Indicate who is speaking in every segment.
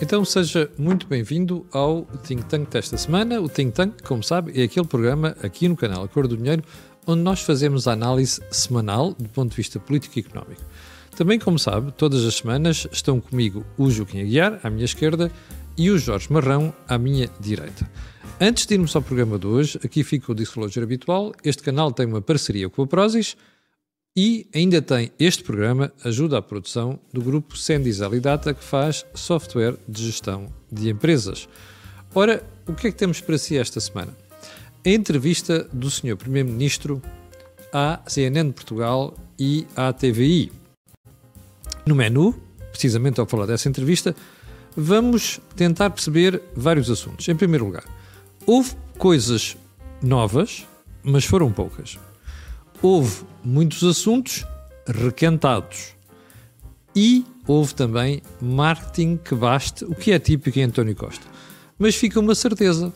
Speaker 1: Então seja muito bem-vindo ao Think Tank desta semana. O Think Tank, como sabe, é aquele programa aqui no canal A Cor do Dinheiro onde nós fazemos a análise semanal do ponto de vista político e económico. Também, como sabe, todas as semanas estão comigo o Joaquim Aguiar, à minha esquerda, e o Jorge Marrão, à minha direita. Antes de irmos ao programa de hoje, aqui fica o disclosure habitual. Este canal tem uma parceria com a Prozis e ainda tem este programa ajuda à produção do grupo Sendizal e Data que faz software de gestão de empresas. Ora, o que é que temos para si esta semana? A entrevista do Sr. Primeiro-Ministro à CNN de Portugal e à TVI. No menu, precisamente ao falar dessa entrevista, vamos tentar perceber vários assuntos. Em primeiro lugar, houve coisas novas, mas foram poucas. Houve muitos assuntos requentados. E houve também marketing que baste, o que é típico em António Costa. Mas fica uma certeza: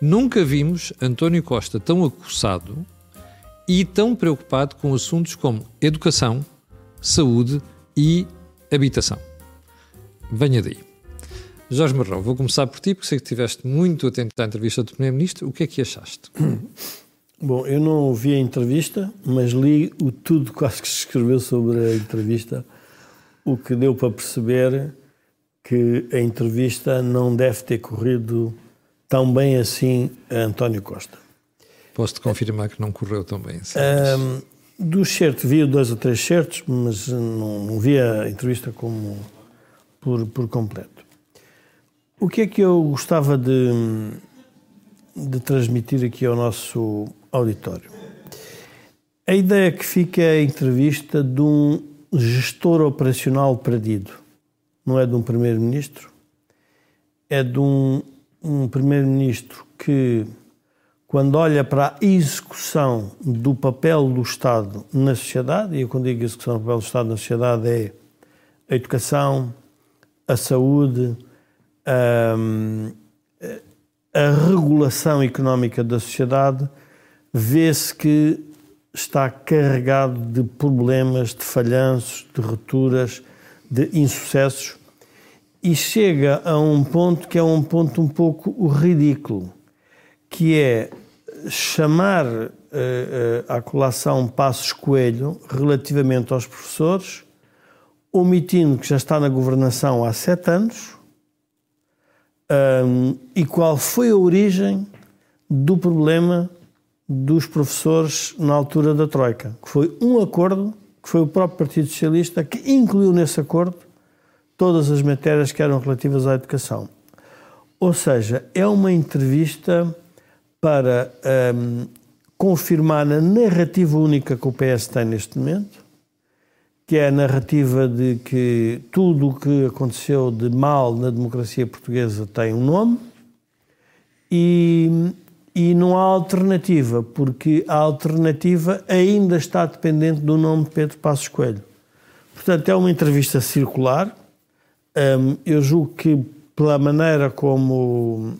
Speaker 1: nunca vimos António Costa tão acossado e tão preocupado com assuntos como educação, saúde e habitação. Venha daí. Jorge Marrão, vou começar por ti, porque sei que estiveste muito atento à entrevista do Primeiro-Ministro. O que é que achaste?
Speaker 2: Bom, eu não ouvi a entrevista, mas li o tudo quase que se escreveu sobre a entrevista, o que deu para perceber que a entrevista não deve ter corrido tão bem assim a António Costa.
Speaker 1: Posso-te confirmar que não correu tão bem.
Speaker 2: Um, dos certos, vi dois ou três certos, mas não, não vi a entrevista como por, por completo. O que é que eu gostava de, de transmitir aqui ao nosso auditório. A ideia que fica é a entrevista de um gestor operacional perdido. Não é de um primeiro-ministro, é de um, um primeiro-ministro que, quando olha para a execução do papel do Estado na sociedade, e eu quando digo execução do papel do Estado na sociedade é a educação, a saúde, a, a regulação económica da sociedade, vê-se que está carregado de problemas, de falhanços, de rupturas, de insucessos e chega a um ponto que é um ponto um pouco ridículo, que é chamar uh, à colação Passos Coelho relativamente aos professores, omitindo que já está na governação há sete anos, um, e qual foi a origem do problema dos professores na altura da Troika, que foi um acordo que foi o próprio Partido Socialista que incluiu nesse acordo todas as matérias que eram relativas à educação. Ou seja, é uma entrevista para um, confirmar a narrativa única que o PS tem neste momento, que é a narrativa de que tudo o que aconteceu de mal na democracia portuguesa tem um nome e e não há alternativa, porque a alternativa ainda está dependente do nome de Pedro Passos Coelho. Portanto, é uma entrevista circular. eu julgo que, pela maneira como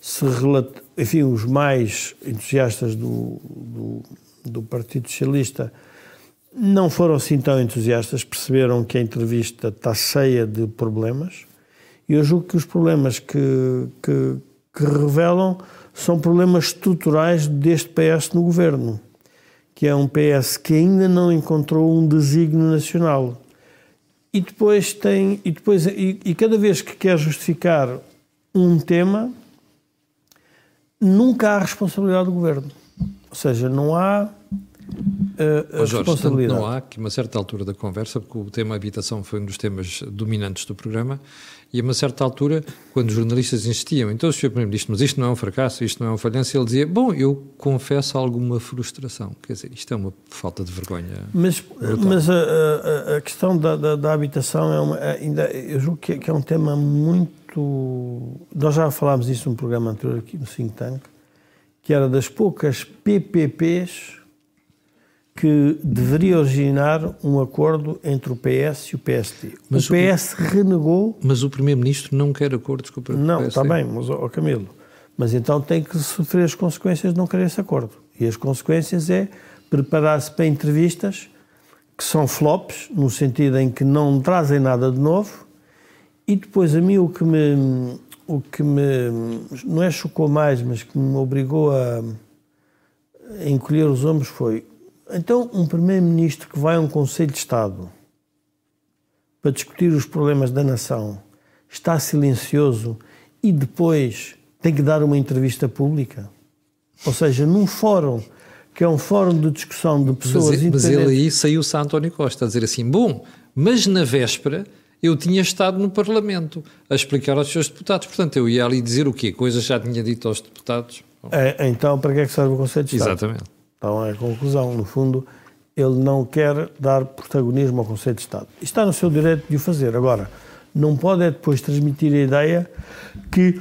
Speaker 2: se relata, enfim, os mais entusiastas do, do, do Partido Socialista não foram assim tão entusiastas, perceberam que a entrevista está cheia de problemas. E eu julgo que os problemas que, que, que revelam são problemas estruturais deste PS no governo, que é um PS que ainda não encontrou um desígnio nacional. E depois tem e depois e, e cada vez que quer justificar um tema, nunca há responsabilidade do governo. Ou seja, não há uh,
Speaker 1: oh, Jorge, não há que uma certa altura da conversa, porque o tema habitação foi um dos temas dominantes do programa, e a uma certa altura, quando os jornalistas insistiam, então o Sr. Primeiro-Ministro, mas isto não é um fracasso, isto não é um falhanço, ele dizia, bom, eu confesso alguma frustração. Quer dizer, isto é uma falta de vergonha.
Speaker 2: Mas, mas a, a, a, questão da, da, da, habitação é uma, ainda, eu julgo que, que, é um tema muito... Nós já falámos disso num programa anterior aqui no Think Tank, que era das poucas PPPs que deveria originar um acordo entre o PS e o PSD. Mas o PS o, renegou.
Speaker 1: Mas o Primeiro-Ministro não quer acordos com o PSD.
Speaker 2: Não, está bem, mas, ó, Camilo. Mas então tem que sofrer as consequências de não querer esse acordo. E as consequências é preparar-se para entrevistas que são flops, no sentido em que não trazem nada de novo, E depois a mim o que me, o que me não é chocou mais, mas que me obrigou a, a encolher os ombros foi então um primeiro-ministro que vai a um Conselho de Estado para discutir os problemas da nação está silencioso e depois tem que dar uma entrevista pública? Ou seja, num fórum que é um fórum de discussão de pessoas
Speaker 1: mas, mas ele aí saiu-se a António Costa a dizer assim, bom, mas na véspera eu tinha estado no Parlamento a explicar aos seus deputados. Portanto, eu ia ali dizer o quê? Coisas já tinha dito aos deputados.
Speaker 2: É, então, para que é que serve o Conselho de Estado?
Speaker 1: Exatamente.
Speaker 2: Então, é a conclusão. No fundo, ele não quer dar protagonismo ao Conselho de Estado. Está no seu direito de o fazer. Agora, não pode é depois transmitir a ideia que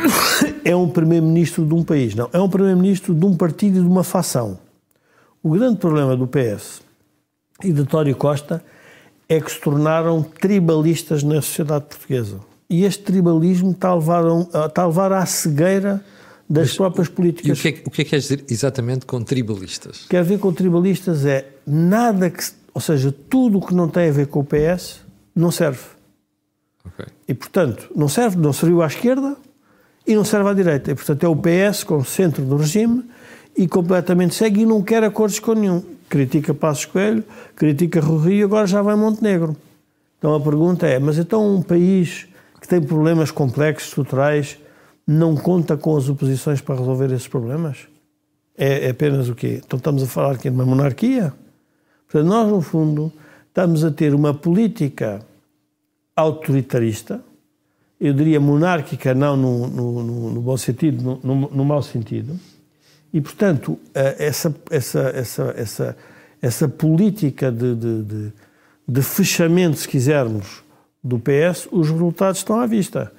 Speaker 2: é um primeiro-ministro de um país. Não, é um primeiro-ministro de um partido e de uma facção. O grande problema do PS e de António Costa é que se tornaram tribalistas na sociedade portuguesa. E este tribalismo está a levar, a, está a levar à cegueira das Mas, próprias políticas.
Speaker 1: E o que, é, o que é que quer dizer exatamente com tribalistas?
Speaker 2: Quer dizer com tribalistas é nada que, ou seja, tudo o que não tem a ver com o PS não serve. Okay. E portanto, não serve, não serviu à esquerda e não serve à direita. E portanto é o PS com o centro do regime e completamente segue e não quer acordos com nenhum. Critica Passos Coelho, critica Rui e agora já vai Montenegro. Então a pergunta é, mas então um país que tem problemas complexos, estruturais, não conta com as oposições para resolver esses problemas? É, é apenas o quê? Então estamos a falar aqui de uma monarquia? Portanto, nós, no fundo, estamos a ter uma política autoritarista, eu diria monárquica, não no, no, no, no bom sentido, no, no, mau sentido, e, portanto, eh, essa, essa, essa, essa, essa política de, de, de, de fechamento, se quisermos, do PS, os resultados estão à vista.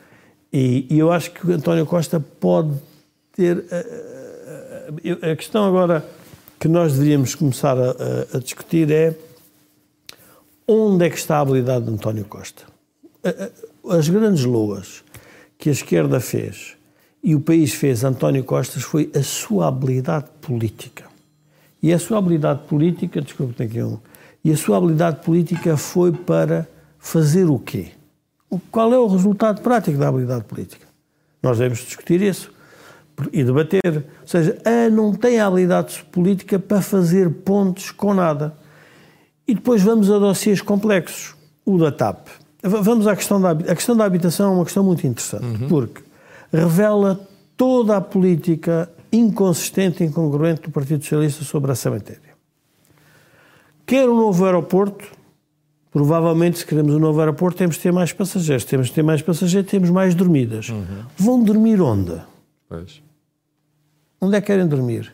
Speaker 2: E, e, eu acho que o António Costa pode ter. A, eh, a, eh, a questão agora que nós deveríamos começar a, a, discutir é onde é que está a habilidade de António Costa? As grandes loas que a esquerda fez e o país fez António Costa foi a sua habilidade política. E a sua habilidade política, desculpe, tem aqui um. E a sua habilidade política foi para fazer o quê? Qual é o resultado prático da habilidade política? Nós devemos discutir isso e debater. Ou seja, a não tem a habilidade política para fazer pontos com nada. E depois vamos a dossiês complexos. O da TAP. Vamos à questão da a questão da habitação, é uma questão muito interessante, uhum. porque revela toda a política inconsistente e incongruente do Partido Socialista sobre essa matéria. Quer um novo aeroporto, Provavelmente, se queremos um novo aeroporto, temos de ter mais passageiros. Temos de ter mais passageiros, temos mais dormidas. Uhum. Vão dormir onde? Pois. Onde é que querem dormir?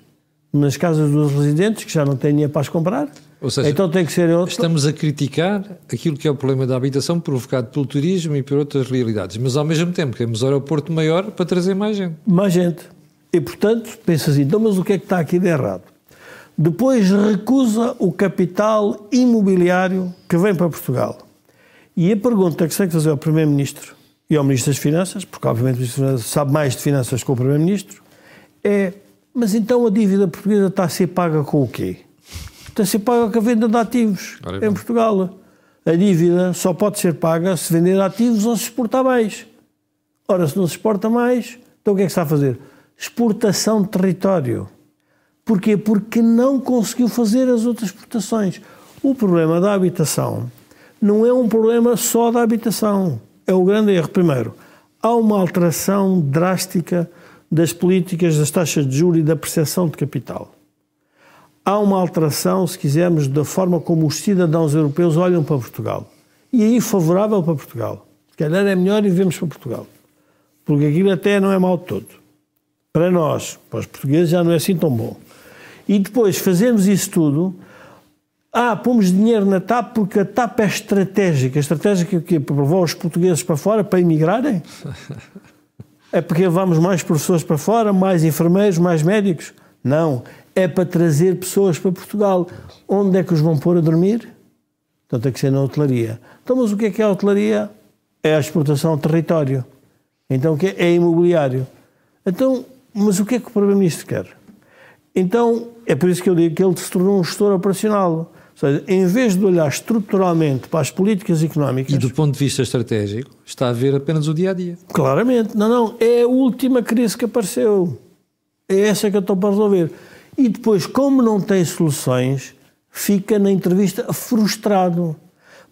Speaker 2: Nas casas dos residentes, que já não têm dinheiro para as comprar?
Speaker 1: Ou seja,
Speaker 2: então tem que ser outro.
Speaker 1: estamos a criticar aquilo que é o problema da habitação provocado pelo turismo e por outras realidades, mas ao mesmo tempo queremos um aeroporto maior para trazer mais gente.
Speaker 2: Mais gente. E portanto, pensa assim, então, mas o que é que está aqui de errado? Depois recusa o capital imobiliário que vem para Portugal. E a pergunta que se tem que fazer ao Primeiro-Ministro e ao Ministro das Finanças, porque obviamente o Ministro das Finanças sabe mais de finanças que o Primeiro-Ministro, é: mas então a dívida portuguesa está a ser paga com o quê? Está a ser paga com a venda de ativos em Portugal. A dívida só pode ser paga se vender ativos ou se exportar mais. Ora, se não se exporta mais, então o que é que se está a fazer? Exportação de território. Porquê? Porque não conseguiu fazer as outras exportações. O problema da habitação não é um problema só da habitação. É o grande erro. Primeiro, há uma alteração drástica das políticas das taxas de juros e da percepção de capital. Há uma alteração, se quisermos, da forma como os cidadãos europeus olham para Portugal. E aí favorável para Portugal. Se calhar é melhor e vemos para Portugal. Porque aquilo até não é mal todo. Para nós, para os portugueses, já não é assim tão bom e depois fazemos isso tudo. Ah, pomos dinheiro na TAP porque a TAP é estratégica. Estratégica que para levar os portugueses para fora para emigrarem? É porque levamos mais professores para fora, mais enfermeiros, mais médicos? Não. É para trazer pessoas para Portugal. Onde é que os vão pôr a dormir? Então tem que ser na hotelaria. Então, mas o que é que é a hotelaria? É a exportação ao território. Então o que é? É imobiliário. Então, mas o que é que o Primeiro-Ministro quer? Então, é por isso que eu digo que ele se tornou um gestor operacional. Ou seja, em vez de olhar estruturalmente para as políticas económicas.
Speaker 1: E do ponto de vista estratégico, está a ver apenas o dia a dia.
Speaker 2: Claramente. Não, não. É a última crise que apareceu. É essa que eu estou para resolver. E depois, como não tem soluções, fica na entrevista frustrado.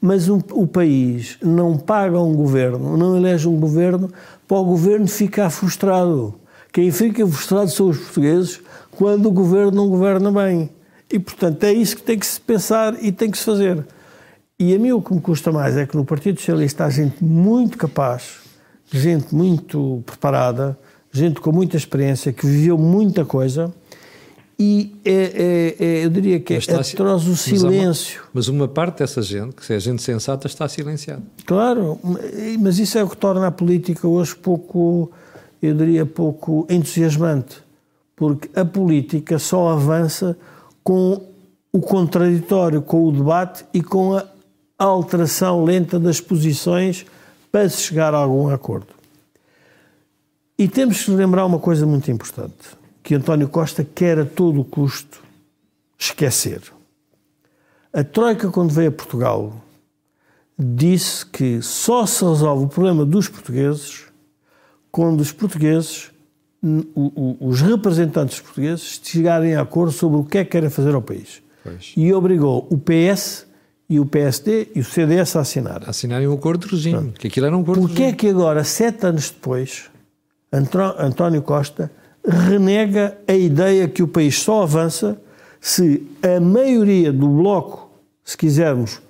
Speaker 2: Mas um, o país não paga um governo, não elege um governo para o governo ficar frustrado. Quem fica frustrado são os portugueses quando o governo não governa bem. E, portanto, é isso que tem que se pensar e tem que se fazer. E a mim o que me custa mais é que no Partido Socialista há gente muito capaz, gente muito preparada, gente com muita experiência, que viveu muita coisa e é, é, é eu diria que é atroz o silêncio.
Speaker 1: Mas uma, mas uma, parte dessa gente, que é gente sensata, está silenciada.
Speaker 2: Claro, mas isso é o que torna a política hoje pouco, eu diria, pouco entusiasmante. Porque a política só avança com o contraditório, com o debate e com a alteração lenta das posições para se chegar a algum acordo. E temos que lembrar uma coisa muito importante, que António Costa quer a todo custo esquecer. A Troika, quando veio a Portugal, disse que só se resolve o problema dos portugueses quando os portugueses os representantes portugueses chegarem a acordo sobre o que é que querem fazer ao país. Pois. E obrigou o PS e o PSD e o CDS a assinar.
Speaker 1: Assinarem um acordo de regime, Pronto. que aquilo era um acordo
Speaker 2: Porquê é que agora, sete anos depois, António Costa renega a ideia que o país só avança se a maioria do bloco, se quisermos,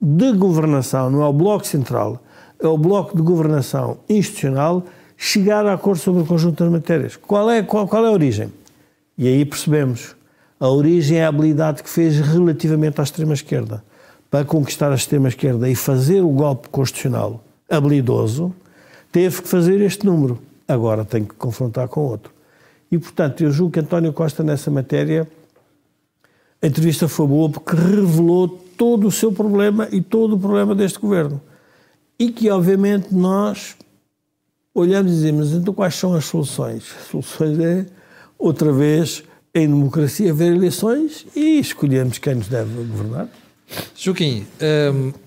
Speaker 2: de governação, não é o bloco central, é o bloco de governação institucional, chegar a acordo sobre o conjunto das matérias. Qual é, qual, qual é a origem? E aí percebemos. A origem é a habilidade que fez relativamente à extrema-esquerda. Para conquistar a extrema-esquerda e fazer o golpe constitucional habilidoso, teve que fazer este número. Agora tem que confrontar com outro. E, portanto, eu julgo que António Costa, nessa matéria, a entrevista foi boa porque revelou todo o seu problema e todo o problema deste governo. E que, obviamente, nós olhamos e dizemos, então quais são as soluções? As soluções é, outra vez, em democracia, haver eleições e escolhemos quem nos deve governar.
Speaker 1: Joaquim,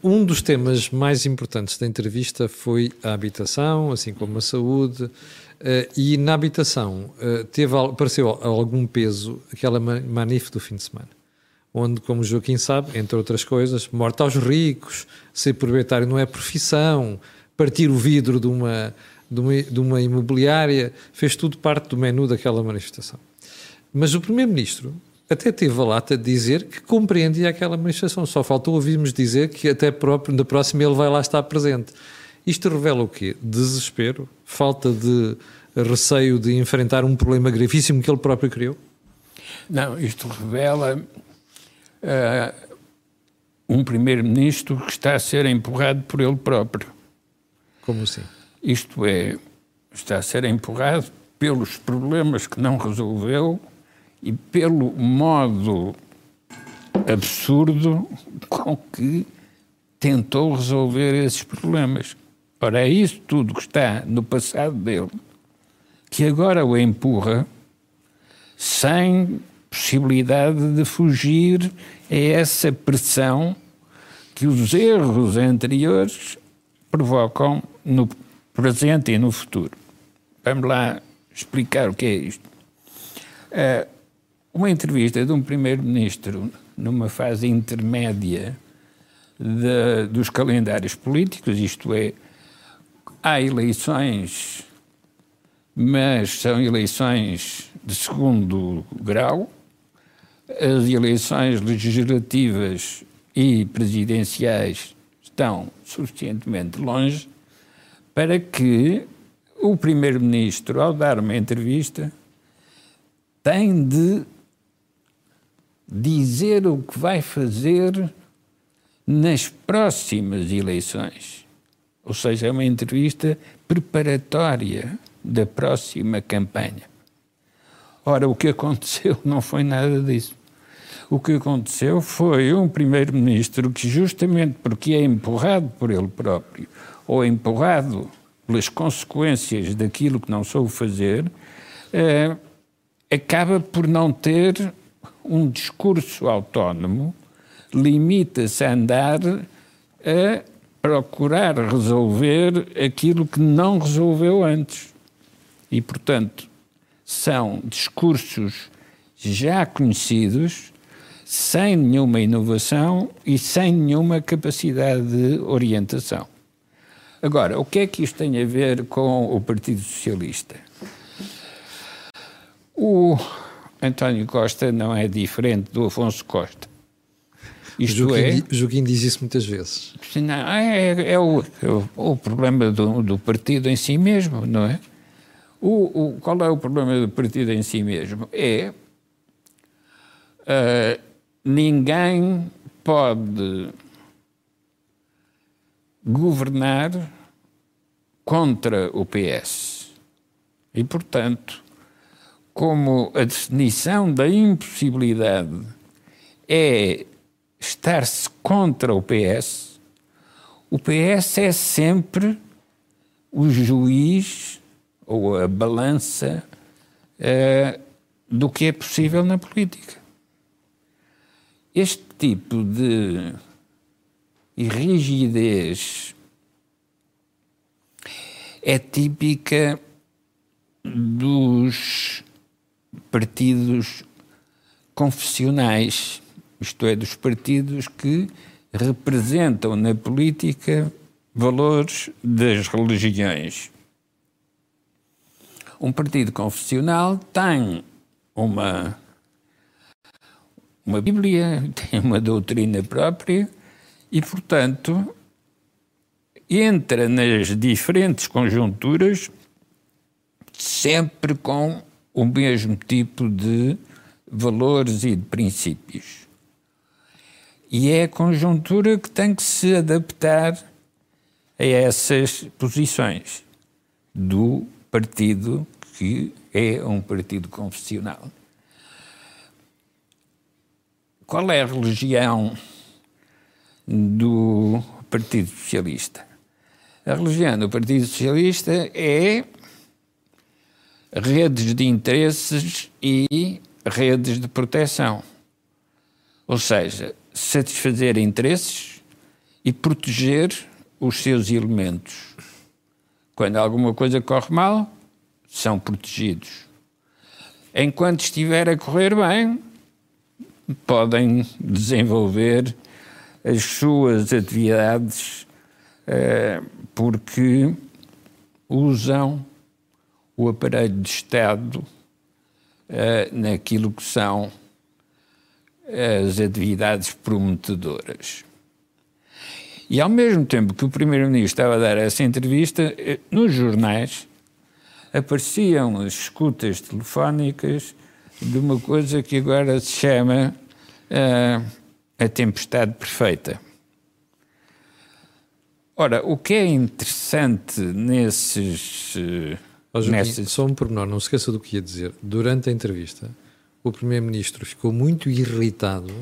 Speaker 1: um dos temas mais importantes da entrevista foi a habitação, assim como a saúde, eh, e na habitação eh, teve, apareceu algum peso aquela manif do fim de semana, onde, como Joaquim sabe, entre outras coisas, morte aos ricos, ser proprietário não é profissão, partir o vidro de uma de uma, de uma imobiliária, fez tudo parte do menu daquela manifestação. Mas o Primeiro-Ministro até teve a lata de dizer que compreendia aquela manifestação, só faltou ouvirmos dizer que até próprio, na próxima ele vai lá estar presente. Isto revela o quê? Desespero? Falta de receio de enfrentar um problema gravíssimo que ele próprio criou?
Speaker 3: Não, isto revela uh, um primeiro-ministro que está a ser empurrado por ele próprio.
Speaker 1: Como assim?
Speaker 3: Isto é, está a ser empurrado pelos problemas que não resolveu e pelo modo absurdo com que tentou resolver esses problemas. Ora, é isso tudo que está no passado dele que agora o empurra sem possibilidade de fugir a essa pressão que os erros anteriores provocam no presente e no futuro. Vamos lá explicar o que é isto. Uh, uma entrevista de um primeiro-ministro numa fase intermédia de, dos calendários políticos, isto é, há eleições, mas são eleições de segundo grau, as eleições legislativas e presidenciais estão suficientemente longe para que o Primeiro-Ministro, ao dar uma entrevista, tem de dizer o que vai fazer nas próximas eleições. Ou seja, é uma entrevista preparatória da próxima campanha. Ora, o que aconteceu não foi nada disso. O que aconteceu foi um primeiro-ministro que, justamente porque é empurrado por ele próprio, ou empurrado pelas consequências daquilo que não soube fazer, eh, acaba por não ter um discurso autónomo limita-se a andar a procurar resolver aquilo que não resolveu antes. E, portanto, são discursos já conhecidos, sem nenhuma inovação e sem nenhuma capacidade de orientação. Agora, o que é que isto tem a ver com o Partido Socialista? O António Costa não é diferente do Afonso Costa.
Speaker 1: Isto Joaquim, é. Joaquim diz isso muitas vezes.
Speaker 3: Não, é, é, é, o, é o, o, problema do, do, partido em si mesmo, não é? O, o, qual é o problema do partido em si mesmo? É. Uh, ninguém pode governar contra o PS. E, portanto, como a definição da impossibilidade é estar-se contra o PS, o PS é sempre o juiz ou a balança uh, do que é possível na política. Este tipo de rigidez é típica dos partidos confessionais isto é, dos partidos que representam na política valores das religiões. Um partido confessional tem uma, uma Bíblia, tem uma doutrina própria e, portanto, entra nas diferentes conjunturas sempre com o mesmo tipo de valores e de princípios. E é a conjuntura que tem que se adaptar a essas posições do partido que é um partido confessional. Qual é a religião do Partido Socialista? A religião do Partido Socialista é redes de interesses e redes de proteção. Ou seja, satisfazer interesses e proteger os seus elementos. Quando alguma coisa corre mal, são protegidos. Enquanto estiver a correr bem, podem desenvolver as suas atividades eh, porque usam o aparelho de Estado eh, naquilo que são as atividades prometedoras. E ao mesmo tempo que o Primeiro-Ministro estava a dar essa entrevista, eh, nos jornais apareciam as escutas telefónicas de uma coisa que agora se chama uh, a tempestade perfeita. Ora, o que é interessante nesses.
Speaker 1: Oh, Joaquim, nesses... Só um pormenor, não se esqueça do que ia dizer. Durante a entrevista, o Primeiro-Ministro ficou muito irritado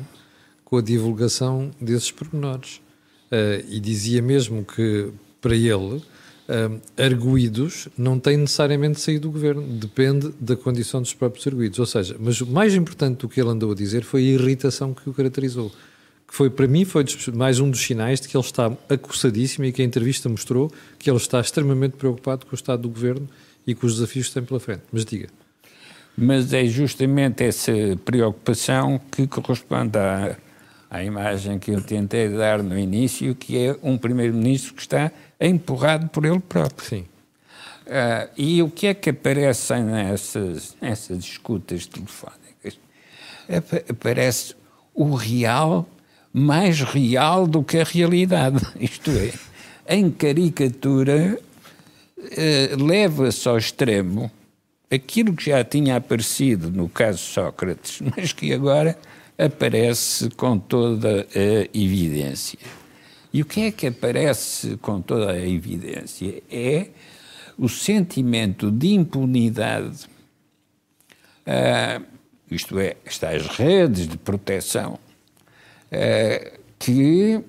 Speaker 1: com a divulgação desses pormenores. Uh, e dizia mesmo que, para ele, uh, arguídos não têm necessariamente saído do governo, depende da condição dos próprios arguídos. Ou seja, mas o mais importante do que ele andou a dizer foi a irritação que o caracterizou. Que foi, para mim, foi mais um dos sinais de que ele está acossadíssimo e que a entrevista mostrou que ele está extremamente preocupado com o estado do governo e com os desafios que tem pela frente. Mas diga
Speaker 3: mas é justamente essa preocupação que corresponde à, à imagem que eu tentei dar no início, que é um primeiro-ministro que está empurrado por ele próprio.
Speaker 1: Sim.
Speaker 3: Uh, e o que é que aparece nessas, nessas escutas telefónicas? Aparece o real mais real do que a realidade. Isto é, em caricatura, uh, leva-se ao extremo aquilo que já tinha aparecido no caso Sócrates, mas que agora aparece com toda a evidência. E o que é que aparece com toda a evidência? É o sentimento de impunidade, uh, isto é, estas redes de proteção, uh, que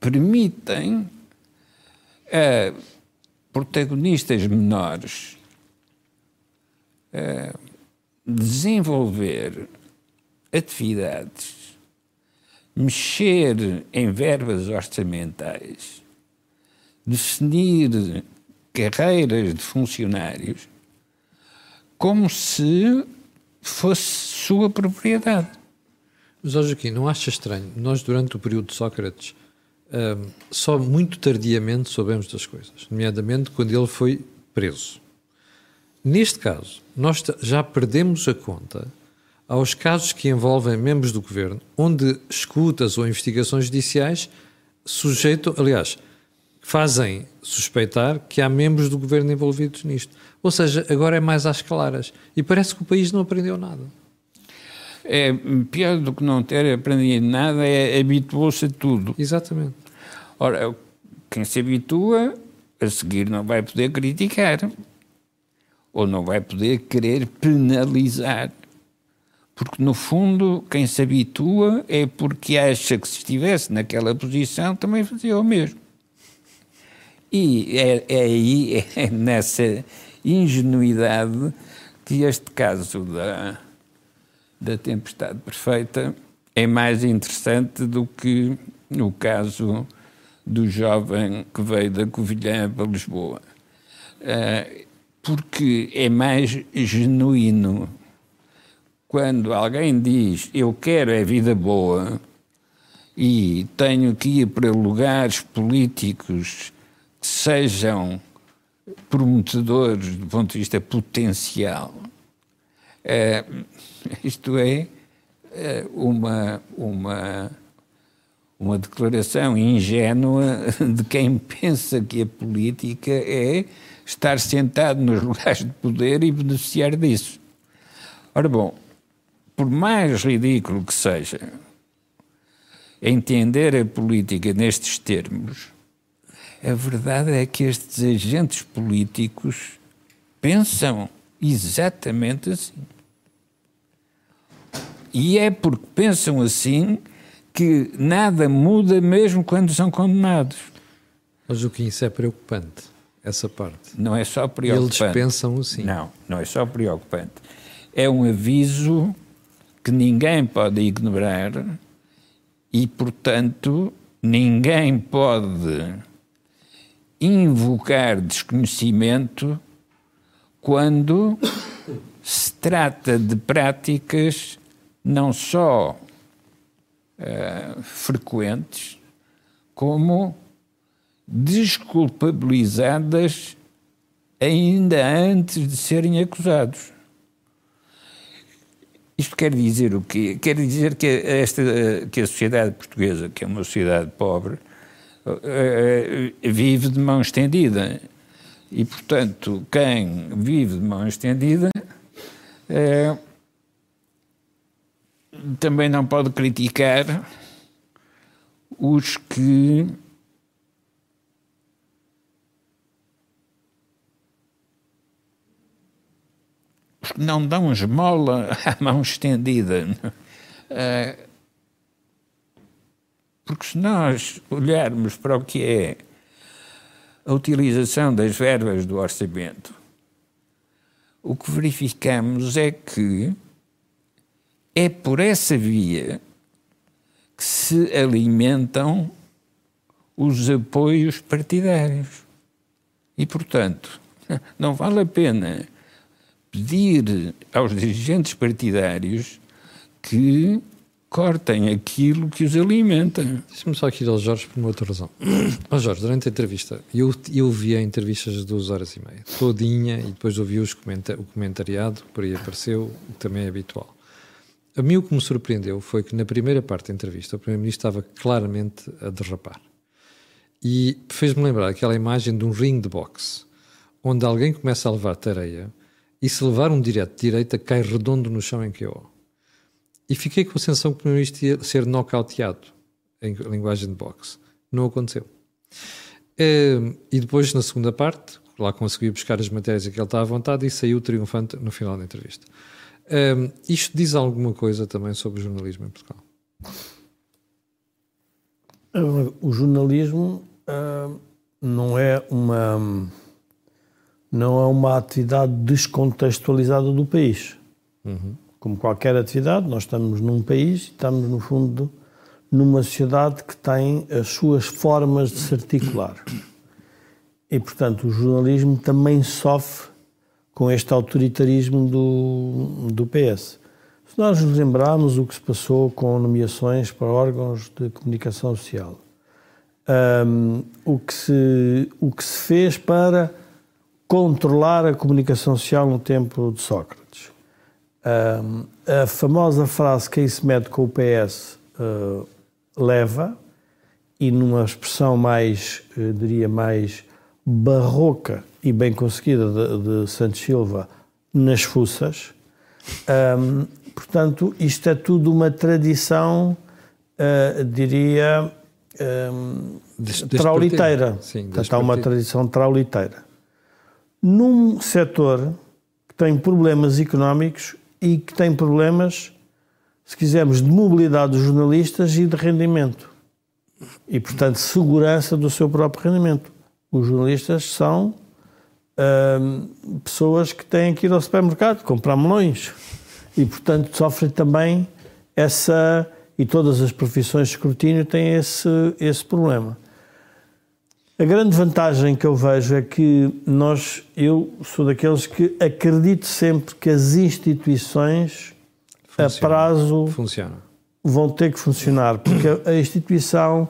Speaker 3: permitem a protagonistas menores desenvolver atividades mexer em verbas orçamentais, definir carreiras de funcionários como se fosse sua propriedade.
Speaker 1: Mas, Joaquim, não acha estranho? Nós, durante o período de Sócrates, um, só muito tardiamente soubemos das coisas, nomeadamente quando ele foi preso. Neste caso, nós já perdemos a conta aos casos que envolvem membros do governo, onde escutas ou investigações judiciais sujeitam, aliás, fazem suspeitar que há membros do governo envolvidos nisto. Ou seja, agora é mais às claras. E parece que o país não aprendeu nada.
Speaker 3: É, pior do que não ter aprendido nada é habituou-se a tudo.
Speaker 1: Exatamente.
Speaker 3: Ora, quem se habitua, a seguir não vai poder criticar. Ou não vai poder querer penalizar. Porque, no fundo, quem se habitua é porque acha que se estivesse naquela posição também fazia o mesmo. E é, é aí, é nessa ingenuidade, que este caso da, da tempestade perfeita é mais interessante do que o caso do jovem que veio da Covilhã para Lisboa. Uh, porque é mais genuíno. Quando alguém diz eu quero é vida boa e tenho que ir para lugares políticos sejam prometedores do ponto de vista potencial. É, isto é, é uma, uma, uma declaração ingênua de quem pensa que a política é estar sentado nos lugares de poder e beneficiar disso. Ora bom, por mais ridículo que seja entender a política nestes termos, a verdade é que estes agentes políticos pensam exatamente assim. E é porque pensam assim que nada muda mesmo quando são condenados.
Speaker 1: Mas o que isso é preocupante, essa parte.
Speaker 3: Não é só preocupante.
Speaker 1: Eles pensam assim.
Speaker 3: Não, não é só preocupante. É um aviso que ninguém pode ignorar e, portanto, ninguém pode invocar desconhecimento quando se trata de práticas não só uh, frequentes, como desculpabilizadas ainda antes de serem acusados. Isto quer dizer o quê? Quer dizer que, esta, que a sociedade portuguesa, que é uma sociedade pobre, eh, eh, vive de mão estendida. E, portanto, quem vive de mão estendida é, também não pode criticar os que os que não dão esmola à mão estendida. É, porque se nós olharmos para o que é a utilização das verbas do orçamento, o que verificamos é que é por essa via que se alimentam os apoios partidários. E, portanto, não vale a pena pedir aos dirigentes partidários que cortem aquilo que os alimenta.
Speaker 1: Deixa-me só aqui ao Jorge por uma outra razão. Ó Jorge, durante a entrevista, eu, eu vi a entrevistas de duas horas e meia, todinha, e depois ouvi os comentar, o comentariado, por aí apareceu, que também é habitual. A mim o que me surpreendeu foi que na primeira parte da entrevista o Primeiro-Ministro estava claramente a derrapar. E fez-me lembrar aquela imagem de um ring de boxe, onde alguém começa a levar tareia e se levar um direto de direita cai redondo no chão em eu e fiquei com a sensação que o ia ser nocauteado em linguagem de boxe. Não aconteceu. Ehm, e depois, na segunda parte, lá consegui buscar as matérias a que ele estava à vontade e saiu triunfante no final da entrevista. Ehm, isto diz alguma coisa também sobre o jornalismo em Portugal?
Speaker 2: O jornalismo uh, não é uma não é uma atividade descontextualizada do país. Uhum como qualquer atividade, nós estamos num país, estamos no fundo numa sociedade que tem as suas formas de se articular. E, portanto, o jornalismo também sofre com este autoritarismo do, do PS. Se nós nos lembrarmos o que se passou com nomeações para órgãos de comunicação social, um, o, que se, o que se fez para controlar a comunicação social no tempo de Sócrates, um, a famosa frase quem se mete com o PS uh, leva, e numa expressão mais, diria, mais barroca e bem conseguida de, de Santos Silva, nas fuças. Um, portanto, isto é tudo uma tradição, uh, diria, um, trauliteira. Sim, Portanto, há uma tradição trauliteira. Num setor que tem problemas económicos e que tem problemas, se quisermos, de mobilidade dos jornalistas e de rendimento. E, portanto, segurança do seu próprio rendimento. Os jornalistas são hum, pessoas que têm que ir ao supermercado comprar melões e, portanto, sofrem também essa. E todas as profissões de escrutínio têm esse, esse problema. A grande vantagem que eu vejo é que nós, eu sou daqueles que acredito sempre que as instituições Funciona. a prazo
Speaker 1: Funciona.
Speaker 2: vão ter que funcionar, porque a instituição,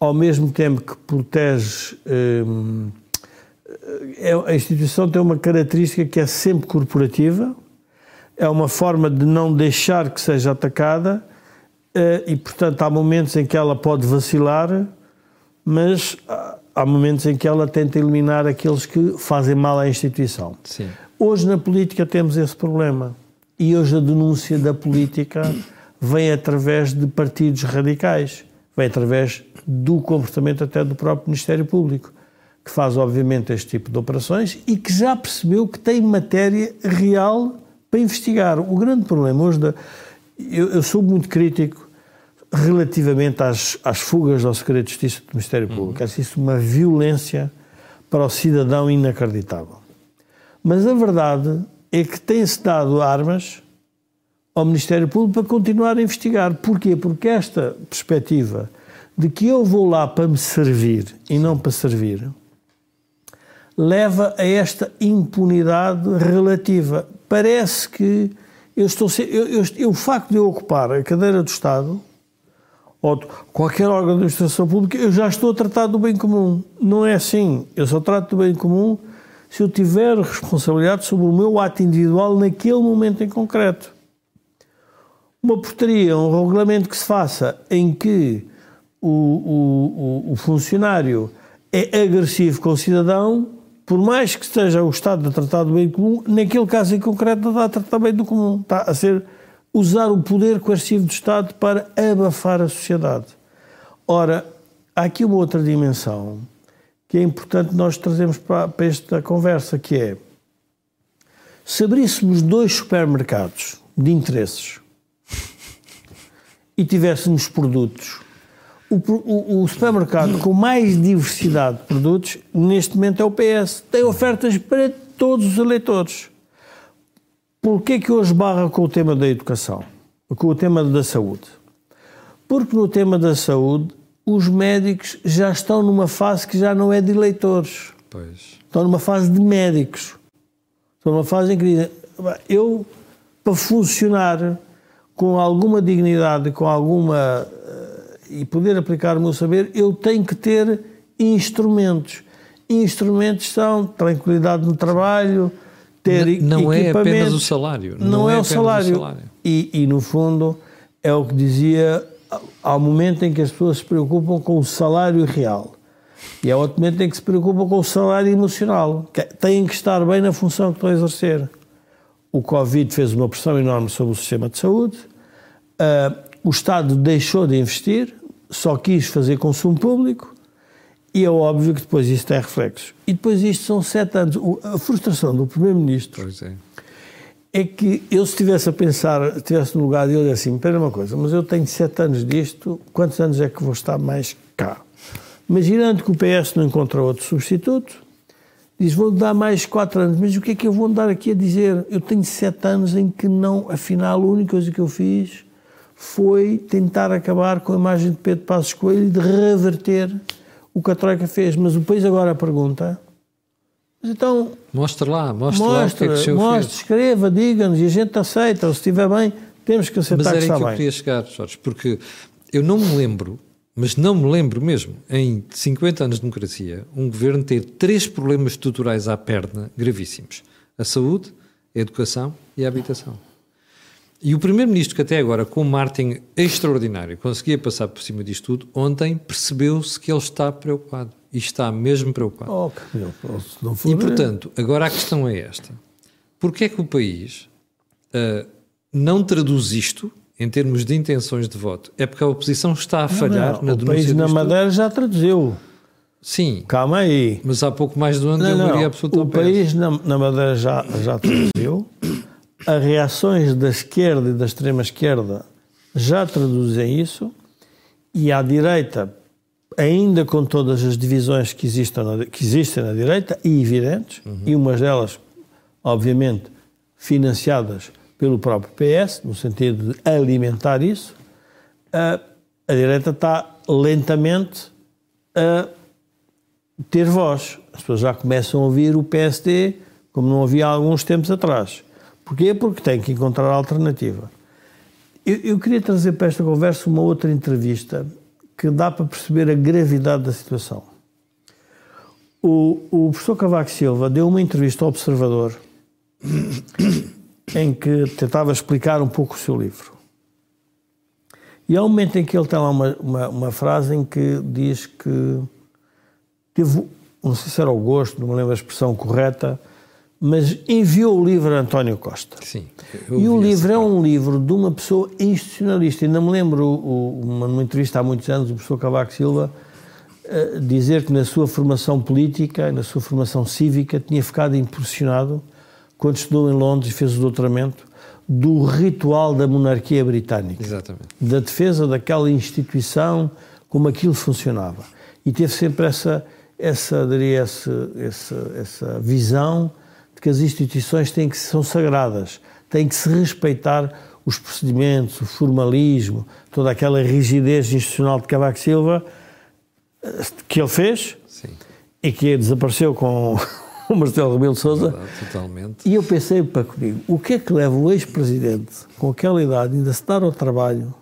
Speaker 2: ao mesmo tempo que protege. Hum, é, a instituição tem uma característica que é sempre corporativa, é uma forma de não deixar que seja atacada eh, e, portanto, há momentos em que ela pode vacilar, mas há momentos em que ela tenta eliminar aqueles que fazem mal à instituição.
Speaker 1: Sim.
Speaker 2: Hoje na política temos esse problema. E hoje a denúncia da política vem através de partidos radicais, vem através do comportamento até do próprio Ministério Público, que faz obviamente este tipo de operações e que já percebeu que tem matéria real para investigar. O grande problema hoje da. Eu, eu sou muito crítico relativamente às, às fugas ao segredo de justiça do Ministério uhum. Público. Uhum. Acho isso uma violência para o cidadão inacreditável. Mas a verdade é que tem-se dado armas ao Ministério Público para continuar a investigar. Porquê? Porque esta perspectiva de que eu vou lá para me servir e não para servir leva a esta impunidade relativa. Parece que eu estou eu, eu, eu, o facto de eu ocupar a cadeira do Estado ou qualquer órgão de administração pública, eu já estou a tratar do bem comum. Não é assim. Eu só trato do bem comum se eu tiver responsabilidade sobre o meu ato individual naquele momento em concreto. Uma portaria, um regulamento que se faça em que o, o, o, funcionário é agressivo com o cidadão, por mais que esteja o Estado a tratar do bem comum, naquele caso em concreto não está a tratar bem do comum, está a ser usar o poder coercivo do Estado para abafar a sociedade. Ora, há aqui uma outra dimensão que é importante nós trazermos para, para esta conversa, que é se abríssemos dois supermercados de interesses e tivéssemos produtos, o, o, o, supermercado com mais diversidade de produtos, neste momento é o PS. Tem ofertas para todos os eleitores. Porquê que hoje barra com o tema da educação? Com o tema da saúde? Porque no tema da saúde os médicos já estão numa fase que já não é de eleitores.
Speaker 1: Pois.
Speaker 2: Estão numa fase de médicos. Estão numa fase em que dizem, eu, para funcionar com alguma dignidade, com alguma... Eh, e poder aplicar o meu saber, eu tenho que ter instrumentos. Instrumentos são tranquilidade no trabalho, ter
Speaker 1: não é apenas o salário.
Speaker 2: Não, não é, é o salário. E, e, no fundo, é o que dizia, há um momento em que as pessoas se preocupam com o salário real. E há outro momento em que se preocupam com o salário emocional. Que têm que estar bem na função que estão a exercer. O Covid fez uma pressão enorme sobre o sistema de saúde. Uh, o Estado deixou de investir, só quis fazer consumo público e é óbvio que depois isso tem reflexos. E depois isto são sete anos. A frustração do Primeiro-Ministro
Speaker 1: é.
Speaker 2: é. que eu, se estivesse a pensar, estivesse no lugar dele, assim: espera uma coisa, mas eu tenho sete anos disto, quantos anos é que vou estar mais cá? Imaginando que o PS não encontra outro substituto, diz: vou dar mais quatro anos, mas o que é que eu vou andar aqui a dizer? Eu tenho sete anos em que não, afinal, a única coisa que eu fiz foi tentar acabar com a imagem de Pedro Passos Coelho e de reverter o que a Troika fez. Mas o país agora pergunta. Mas então.
Speaker 1: Mostra lá, mostra, lá o que é que o senhor
Speaker 2: mostre,
Speaker 1: fez.
Speaker 2: escreva, diga-nos e a gente aceita. Ou se estiver bem, temos que aceitar
Speaker 1: Mas era
Speaker 2: que está
Speaker 1: que eu
Speaker 2: bem.
Speaker 1: queria chegar, Jorge, porque eu não me lembro, mas não me lembro mesmo, em 50 anos de democracia, um governo ter três problemas estruturais à perna gravíssimos: a saúde, a educação e a habitação. E o primeiro-ministro, que até agora, com um marketing extraordinário, conseguia passar por cima disto tudo, ontem percebeu-se que ele está preocupado. E está mesmo preocupado.
Speaker 2: Oh, Camilo, se não for
Speaker 1: E, portanto, agora a questão é esta. Porquê é que o país ah, não traduz isto em termos de intenções de voto? É porque a oposição está a falhar
Speaker 2: Não,
Speaker 1: na
Speaker 2: o
Speaker 1: denúncia
Speaker 2: país na
Speaker 1: tudo?
Speaker 2: Madeira já traduziu.
Speaker 1: Sim,
Speaker 2: Calma aí.
Speaker 1: mas há pouco mais de um ano
Speaker 2: Não,
Speaker 1: maioria
Speaker 2: não.
Speaker 1: absoluta
Speaker 2: O país na, na Madeira já, já traduziu. As reações da esquerda e da extrema-esquerda já traduzem isso. E à direita, ainda com todas as divisões que existem na, que existem na direita, e evidentes, e umas delas, obviamente, financiadas pelo próprio PS, no sentido de alimentar isso, a, a direita está lentamente a ter voz. As pessoas já começam a ouvir o PSD como não havia há alguns tempos atrás. Porquê? Porque tem que encontrar alternativa. Eu, eu queria trazer para esta conversa uma outra entrevista que dá para perceber a gravidade da situação. O, o professor Cavaco Silva deu uma entrevista ao Observador em que tentava explicar um pouco o seu livro. E há um momento em que ele tem lá uma, uma, uma frase em que diz que teve, não sei se era o gosto, não me lembro a expressão correta, mas enviou o livro a António Costa.
Speaker 1: Sim.
Speaker 2: E o livro é um livro de uma pessoa institucionalista. Ainda me lembro, uma, numa entrevista há muitos anos, o professor Cavaco Silva eh, dizer que na sua formação política, na sua formação cívica, tinha ficado impressionado quando estudou em Londres e fez o doutoramento do ritual da monarquia britânica
Speaker 1: Exatamente.
Speaker 2: da defesa daquela instituição, como aquilo funcionava. E teve sempre essa, essa, diria, essa, essa, essa visão de que as instituições têm que, são sagradas, têm que se respeitar os procedimentos, o formalismo, toda aquela rigidez institucional de Cavaco Silva eh, que ele fez
Speaker 1: Sim,
Speaker 2: e que desapareceu com o Marcelo Rebelo de Sousa.
Speaker 1: totalmente.
Speaker 2: E eu pensei para comigo, o que é que leva o ex-presidente, com aquela idade, ainda se dar ao trabalho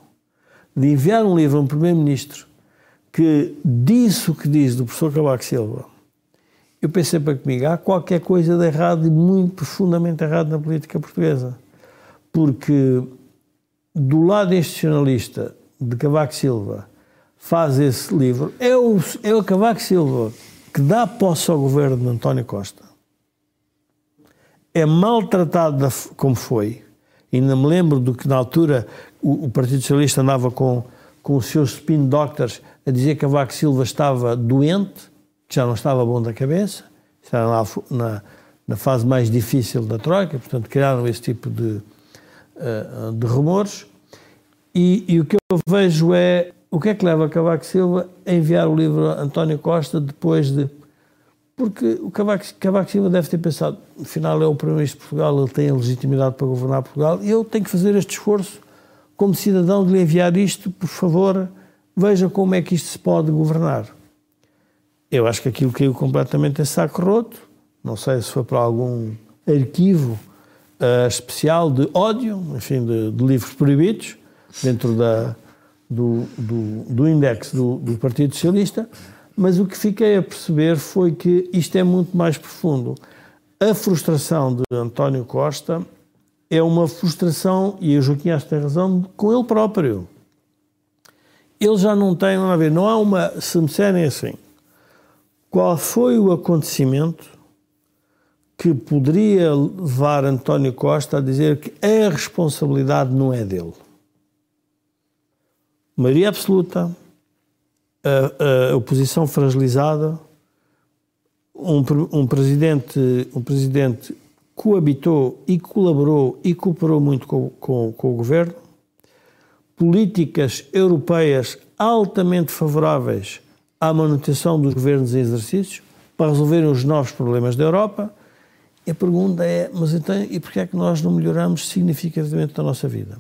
Speaker 2: de enviar um livro a um primeiro-ministro que disse o que diz do professor Cavaco Silva? Eu pensei para comigo, há qualquer coisa de errado e muito profundamente errado na política portuguesa. Porque do lado institucionalista de Cavaco Silva faz esse livro, é o, é o Cavaco Silva que dá posse ao governo de António Costa é maltratado da como foi. Ainda me lembro do que na altura o, o Partido Socialista andava com, com os seus spin doctors a dizer que Cavaco Silva estava doente, que já não estava bom da cabeça, estava lá na, na fase mais difícil da Troika, portanto criaram esse tipo de, eh, de rumores. E, e o que eu vejo é o que é que leva Cavaco Silva a enviar o livro a António Costa depois de porque o Cavaco, Cavaco Silva deve ter pensado, afinal é o Primeiro-Ministro de Portugal, ele tem a legitimidade para governar Portugal, e eu tenho que fazer este esforço como cidadão de lhe enviar isto, por favor, veja como é que isto se pode governar. Eu acho que aquilo caiu completamente em saco roto, não sei se foi para algum arquivo eh, especial de ódio, enfim, de, de livros proibidos, dentro da, do, do, do index do, do Partido Socialista, mas o que fiquei a perceber foi que isto é muito mais profundo. A frustração de António Costa é uma frustração, e o Joaquim acho que tem razão, com ele próprio. Ele já não tem, vamos lá ver, não há uma, se me disserem assim, qual foi o acontecimento que poderia levar António Costa a dizer que a responsabilidade não é dele? Maioria absoluta, a, a oposição fragilizada, um, um presidente, um presidente coabitou e colaborou e cooperou muito com, com, com o governo, políticas europeias altamente favoráveis à manutenção dos governos em exercício para resolverem os novos problemas da Europa. E a pergunta é, mas então, e porquê é que nós não melhoramos significativamente a nossa vida?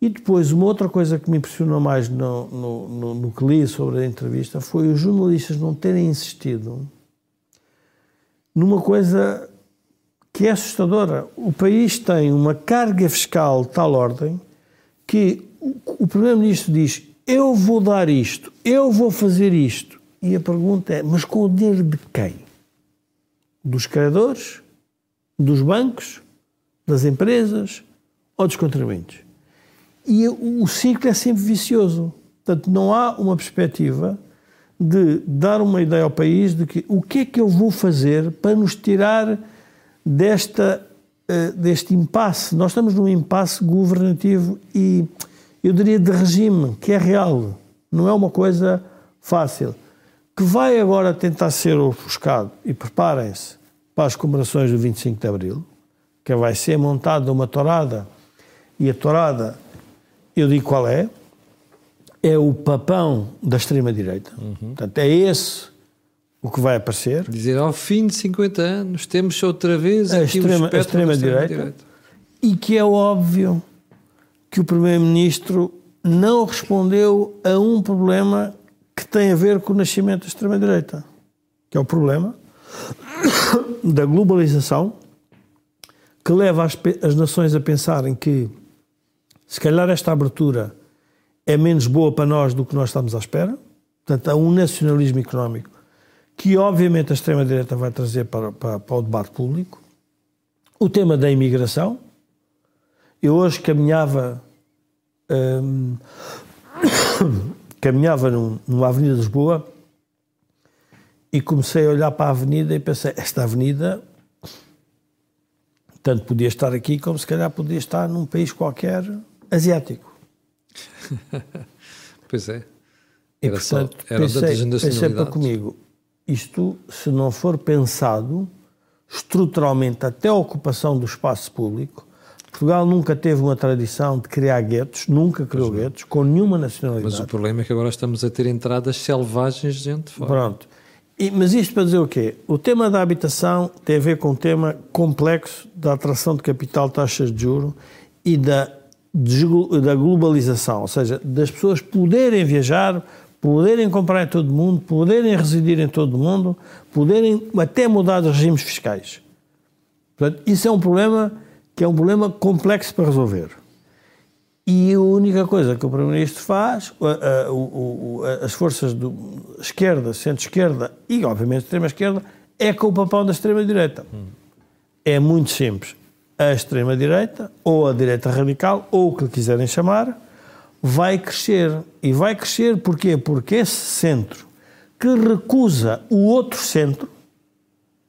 Speaker 2: E depois, uma outra coisa que me impressionou mais no, no, no, no que li sobre a entrevista foi os jornalistas não terem insistido numa coisa que é assustadora. O país tem uma carga fiscal de tal ordem que o Primeiro-Ministro diz: Eu vou dar isto, eu vou fazer isto. E a pergunta é: mas com o dinheiro de quem? Dos credores? Dos bancos? Das empresas? Ou dos contribuintes? E o ciclo é sempre vicioso. Portanto, não há uma perspectiva de dar uma ideia ao país de que o que é que eu vou fazer para nos tirar desta, uh, deste impasse. Nós estamos num impasse governativo e, eu diria, de regime, que é real. Não é uma coisa fácil. Que vai agora tentar ser ofuscado, e preparem-se para as comemorações do 25 de Abril, que vai ser montada uma torada, e a torada, eu digo qual é, é o papão da extrema-direita. Uhum. Portanto, é esse o que vai aparecer.
Speaker 1: Dizer, ao fim de 50 anos, temos outra vez
Speaker 2: a extrema-direita. Extrema direita, e que é óbvio que o Primeiro-Ministro não respondeu a um problema que tem a ver com o nascimento da extrema-direita, que é o problema da globalização, que leva as, as nações a pensarem que, se calhar, esta abertura é menos boa para nós do que nós estamos à espera. Portanto, há um nacionalismo económico que, obviamente, a extrema-direita vai trazer para, para, para, o debate público. O tema da imigração. Eu hoje caminhava. Hum, caminhava num, numa avenida de Lisboa e comecei a olhar para a avenida e pensei: esta avenida tanto podia estar aqui como se calhar podia estar num país qualquer asiático.
Speaker 1: pois é.
Speaker 2: Era, e, portanto, só, era pensei, pensei para comigo, isto, se não for pensado estruturalmente até a ocupação do espaço público, Portugal nunca teve uma tradição de criar guetos, nunca criou guetos, com nenhuma nacionalidade.
Speaker 1: Mas o problema é que agora estamos a ter entradas selvagens de gente fora.
Speaker 2: Pronto. E, mas isto para dizer o quê? O tema da habitação tem a ver com o tema complexo da atração de capital, taxas de juro e da da globalização, ou seja, das pessoas poderem viajar, poderem comprar em todo o mundo, poderem residir em todo o mundo, poderem até mudar de regimes fiscais. Portanto, isso é um problema que é um problema complexo para resolver. E a única coisa que o Primeiro-Ministro faz, a, a, a, as forças de esquerda, centro-esquerda e, obviamente, extrema-esquerda, é com o papão da extrema-direita. Hum. É muito simples a extrema-direita, ou a direita radical, ou o que quiserem chamar, vai crescer. E vai crescer porquê? Porque esse centro que recusa o outro centro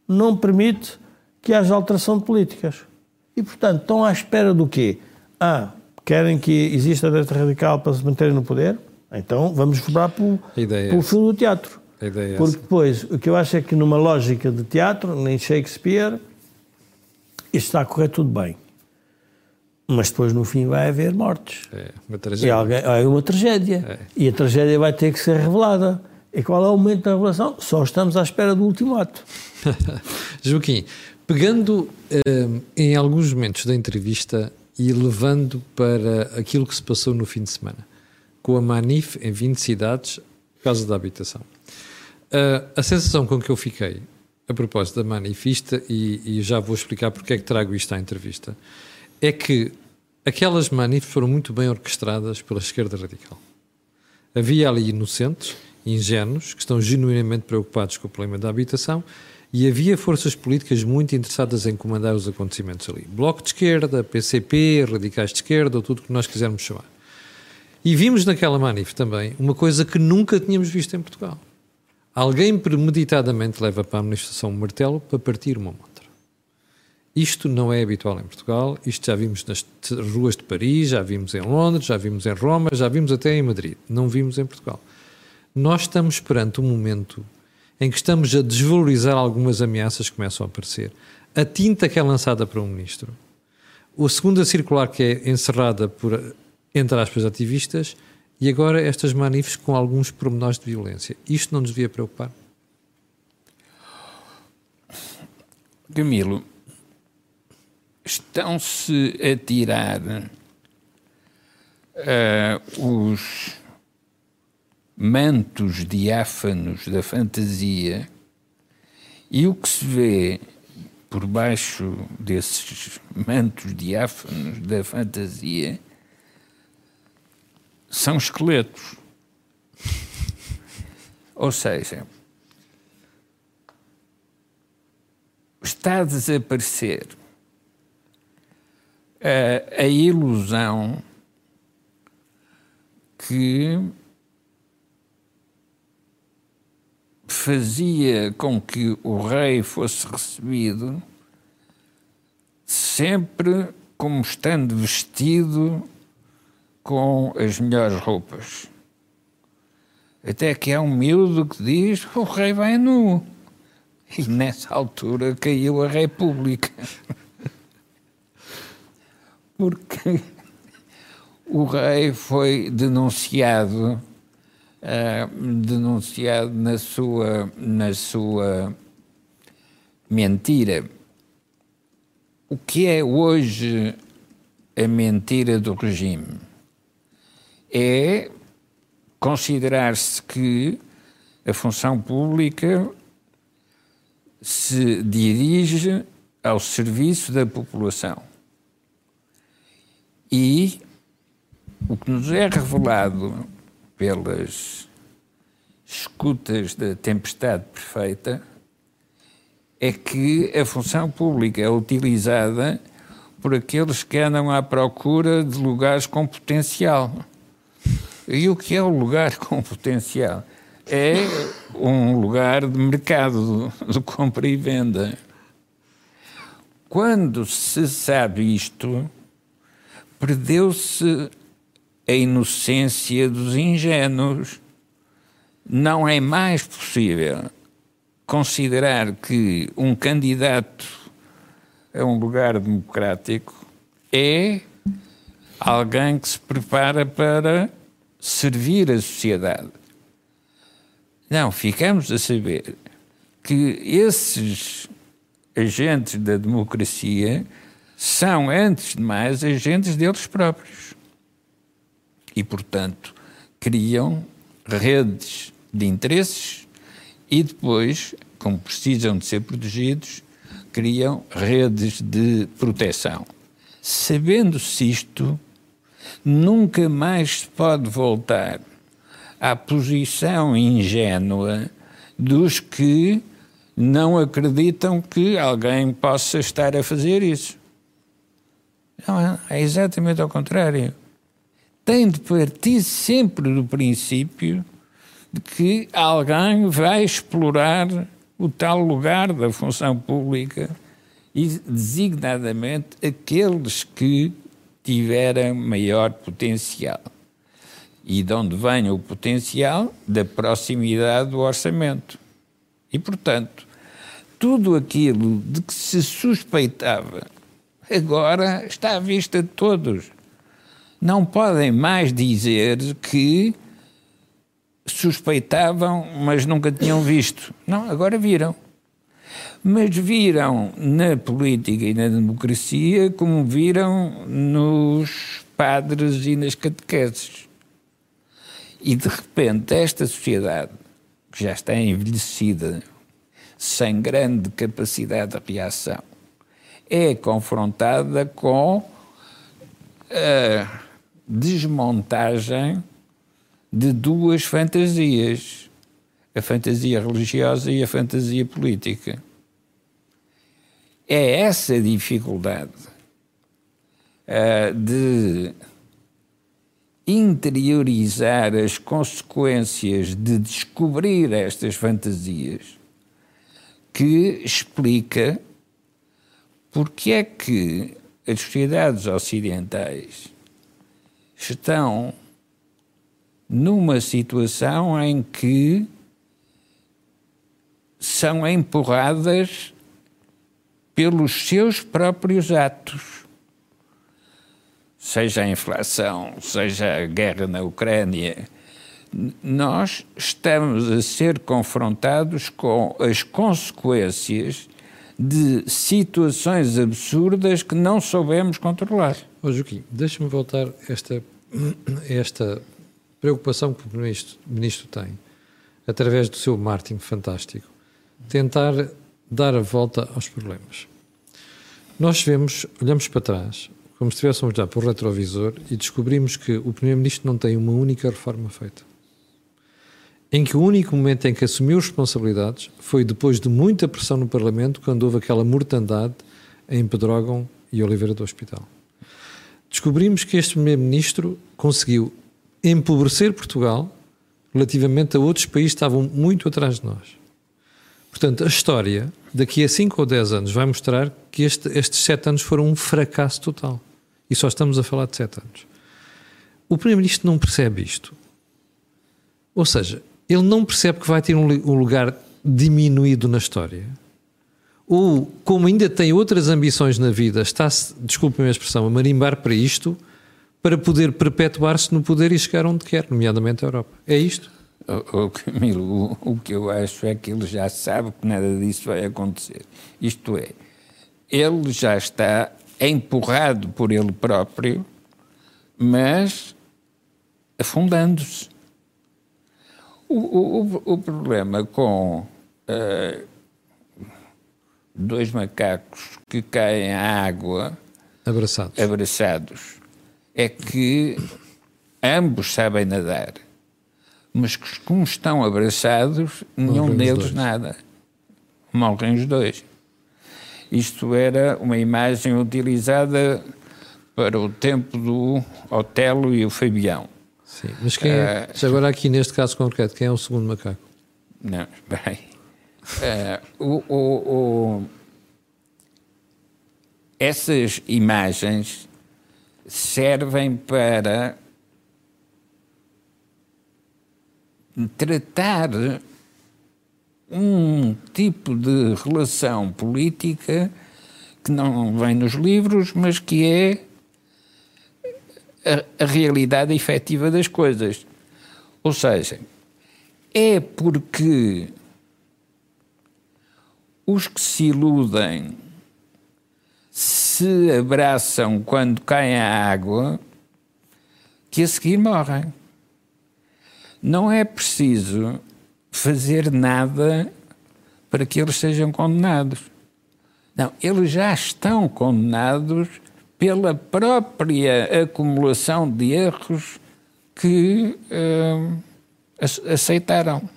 Speaker 2: não permite que haja alteração de políticas. E, portanto, estão à espera do quê? Ah, querem que exista a direita radical para se manterem no poder? Então vamos vibrar pelo, é pelo fio do teatro.
Speaker 1: É
Speaker 2: Porque depois, o que eu acho é que numa lógica de teatro, nem Shakespeare, isto está a correr tudo bem. Mas depois, no fim, vai haver mortes.
Speaker 1: É uma tragédia.
Speaker 2: Alguém, é uma tragédia. É. E a tragédia vai ter que ser revelada. E qual é o momento da revelação? Só estamos à espera do último ato.
Speaker 1: Joaquim, pegando um, em alguns momentos da entrevista e levando para aquilo que se passou no fim de semana, com a Manif em 20 cidades, por causa da habitação. Uh, a sensação com que eu fiquei a propósito da manifesta, e, e, já vou explicar porque é que trago isto à entrevista, é que aquelas manifes foram muito bem orquestradas pela esquerda radical. Havia ali inocentes, ingênuos, que estão genuinamente preocupados com o problema da habitação, e havia forças políticas muito interessadas em comandar os acontecimentos ali. Bloco de esquerda, PCP, radicais de esquerda, ou tudo o que nós quisermos chamar. E vimos naquela manif também uma coisa que nunca tínhamos visto em Portugal Alguém premeditadamente leva para a administração um martelo para partir uma montra. Isto não é habitual em Portugal, isto já vimos nas ruas de Paris, já vimos em Londres, já vimos em Roma, já vimos até em Madrid. Não vimos em Portugal. Nós estamos perante um momento em que estamos a desvalorizar algumas ameaças que começam a aparecer. A tinta que é lançada para um ministro, a segunda circular que é encerrada por, entre aspas, ativistas, e agora estas manifes com alguns pormenores de violência. Isto não nos devia preocupar?
Speaker 3: Camilo, estão-se a tirar uh, os mantos diáfanos da fantasia e o que se vê por baixo desses mantos diáfanos da fantasia são esqueletos. Ou seja, está a desaparecer a, a ilusão que fazia com que o rei fosse recebido sempre como estando vestido com as melhores roupas. Até que há um miúdo que diz: o rei vai nu. E nessa altura caiu a República. Porque o rei foi denunciado uh, denunciado na sua, na sua mentira. O que é hoje a mentira do regime? É considerar-se que a função pública se dirige ao serviço da população. E o que nos é revelado pelas escutas da tempestade perfeita é que a função pública é utilizada por aqueles que andam à procura de lugares com potencial. E o que é o lugar com potencial? É um lugar de mercado de compra e venda. Quando se sabe isto, perdeu-se a inocência dos ingênuos. Não é mais possível considerar que um candidato a um lugar democrático é alguém que se prepara para servir a sociedade. Não, ficamos a saber que esses agentes da democracia são, antes de mais, agentes deles próprios e, portanto, criam redes de interesses e depois, como precisam de ser protegidos, criam redes de proteção. Sabendo-se isto, nunca mais se pode voltar à posição ingênua dos que não acreditam que alguém possa estar a fazer isso. Não, é, exatamente ao contrário tem de partir sempre do princípio de que alguém vai explorar o tal lugar da função pública e, designadamente, aqueles que tiverem maior potencial. E de onde vem o potencial? Da proximidade do orçamento. E, portanto, tudo aquilo de que se suspeitava agora está à vista de todos não podem mais dizer que suspeitavam, mas nunca tinham visto. Não, agora viram. Mas viram na política e na democracia como viram nos padres e nas catequeses. E de repente, esta sociedade, que já está envelhecida, sem grande capacidade de reação, é confrontada com. Uh, desmontagem de duas fantasias, a fantasia religiosa e a fantasia política. É essa dificuldade uh, de interiorizar as consequências de descobrir estas fantasias que explica porque é que as sociedades ocidentais estão numa situação em que são empurradas pelos seus próprios atos. Seja a inflação, seja a guerra na Ucrânia, nós estamos a ser confrontados com as consequências de situações absurdas que não soubemos controlar.
Speaker 1: Ô Joaquim, deixa-me voltar esta esta preocupação que o Primeiro-Ministro ministro tem, através do seu marketing fantástico, tentar dar a volta aos problemas. Nós vemos, olhamos para trás, como se estivéssemos já por retrovisor e descobrimos que o Primeiro-Ministro não tem uma única reforma feita. Em que o único momento em que assumiu responsabilidades foi depois de muita pressão no Parlamento, quando houve aquela mortandade em Pedrógão e Oliveira do Hospital. Descobrimos que este Primeiro-Ministro conseguiu empobrecer Portugal relativamente a outros países que estavam muito atrás de nós. Portanto, a história, daqui a 5 ou 10 anos, vai mostrar que este, estes 7 anos foram um fracasso total. E só estamos a falar de 7 anos. O Primeiro-Ministro não percebe isto. Ou seja, ele não percebe que vai ter um, um lugar diminuído na história. Ou, como ainda tem outras ambições na vida, está-se, desculpem a expressão, a marimbar para isto, para poder perpetuar-se no poder e chegar onde quer, nomeadamente a Europa. É isto?
Speaker 3: Oh, oh, Camilo, o, o, que eu acho é que ele já sabe que nada disso vai acontecer. Isto é, ele já está empurrado por ele próprio, mas afundando-se. O, o, o, problema com uh, dois macacos que caem à água
Speaker 1: abraçados.
Speaker 3: abraçados é que ambos sabem nadar mas que, como estão abraçados, nenhum deles nada. Morrem os dois. Isto era uma imagem utilizada para o tempo do Otelo e o Fabião.
Speaker 1: Sim, mas quem é, uh, agora aqui neste caso concreto, quem é o segundo macaco?
Speaker 3: Não, bem, uh, o, o, o, essas imagens servem para tratar um tipo de relação política que não vem nos livros, mas que é a, a realidade efetiva das coisas. Ou seja, é porque os que se iludem se abraçam quando caem à água que a seguir morrem não é preciso fazer nada para que eles sejam condenados. Não, eles já estão condenados pela própria acumulação de erros que uh, aceitaram.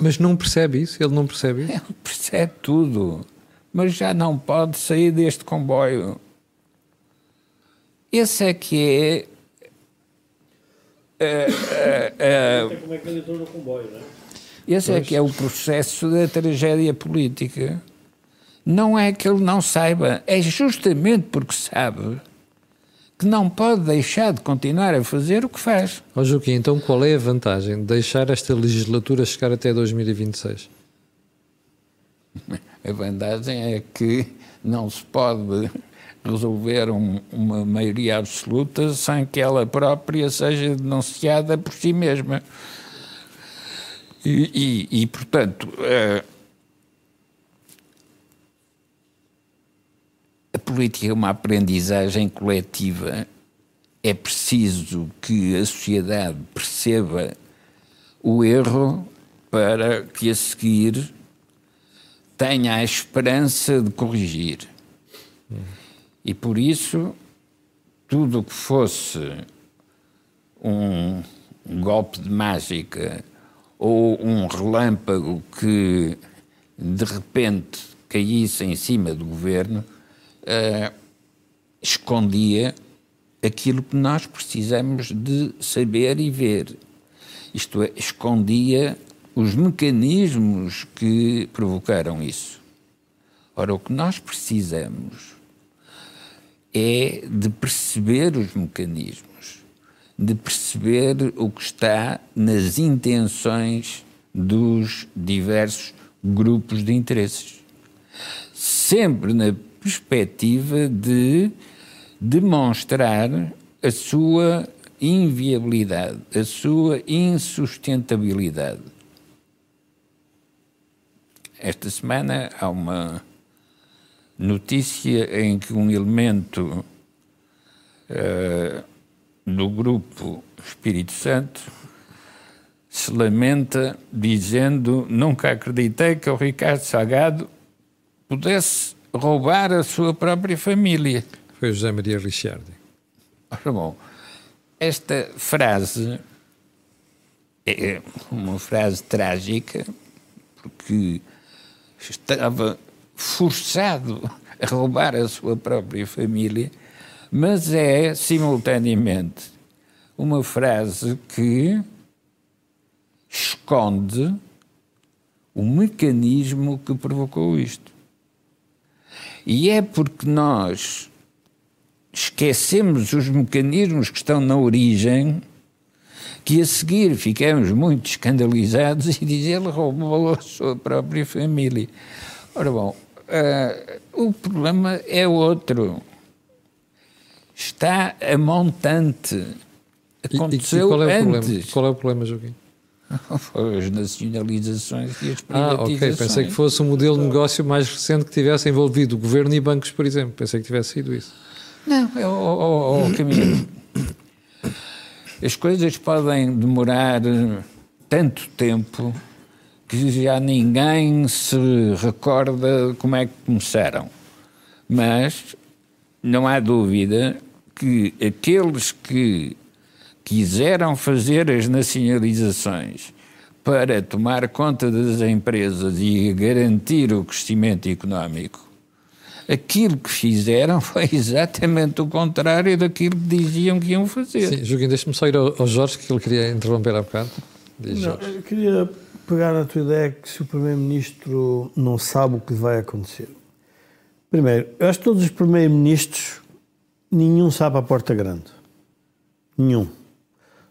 Speaker 1: Mas não percebe isso? Ele não percebe isso? Ele
Speaker 3: percebe tudo, mas já não pode sair deste comboio. Esse é que é é, é, é, como é que ele entrou no comboio, não é? Esse pois. é que é o processo da tragédia política. Não é que ele não saiba, é justamente porque sabe que não pode deixar de continuar a fazer o que faz.
Speaker 1: Ó oh, então qual é a vantagem de deixar esta legislatura chegar até 2026?
Speaker 3: A vantagem é que não se pode resolver um, uma maioria absoluta sem que ela própria seja denunciada por si mesma. E, e, e portanto, a, a política é uma aprendizagem coletiva. É preciso que a sociedade perceba o erro para que a seguir tenha a esperança de corrigir. E por isso, tudo o que fosse um golpe de mágica ou um relâmpago que de repente caísse em cima do governo, uh, escondia aquilo que nós precisamos de saber e ver. Isto é, escondia os mecanismos que provocaram isso. Ora, o que nós precisamos é de perceber os mecanismos, de perceber o que está nas intenções dos diversos grupos de interesses. Sempre na perspectiva de demonstrar a sua inviabilidade, a sua insustentabilidade. Esta semana há uma notícia em que um elemento uh, do grupo Espírito Santo se lamenta dizendo nunca acreditei que o Ricardo Salgado pudesse roubar a sua própria família.
Speaker 1: Foi José Maria Ricciardi.
Speaker 3: Ora bom, esta frase é uma frase trágica porque estava forçado a roubar a sua própria família, mas é simultaneamente uma frase que esconde o mecanismo que provocou isto. E é porque nós esquecemos os mecanismos que estão na origem que a seguir ficamos muito escandalizados e diz ele roubou a sua própria família. Ora bom, uh, o problema é outro. Está a montante. Aconteceu e, e qual é
Speaker 1: o
Speaker 3: antes.
Speaker 1: Problema? Qual é o problema, Joaquim?
Speaker 3: As nacionalizações e as privatizações.
Speaker 1: Ah, ok. Pensei que fosse um modelo de negócio mais recente que tivesse envolvido o governo e bancos, por exemplo. Pensei que tivesse sido isso.
Speaker 3: Não, é o, caminho. As coisas podem demorar tanto tempo que já ninguém se recorda como é que começaram. Mas não há dúvida que aqueles que quiseram fazer as nacionalizações para tomar conta das empresas e garantir o crescimento económico, aquilo que fizeram foi exatamente o contrário daquilo que diziam que iam fazer.
Speaker 1: Sim, Joaquim, deixa-me só ir ao, ao Jorge, que ele queria interromper há bocado.
Speaker 2: Diz, não, eu queria pegar na tua ideia que se o Primeiro-Ministro não sabe o que vai acontecer. Primeiro, eu acho que todos os Primeiros-Ministros, nenhum sabe a porta grande. Nenhum.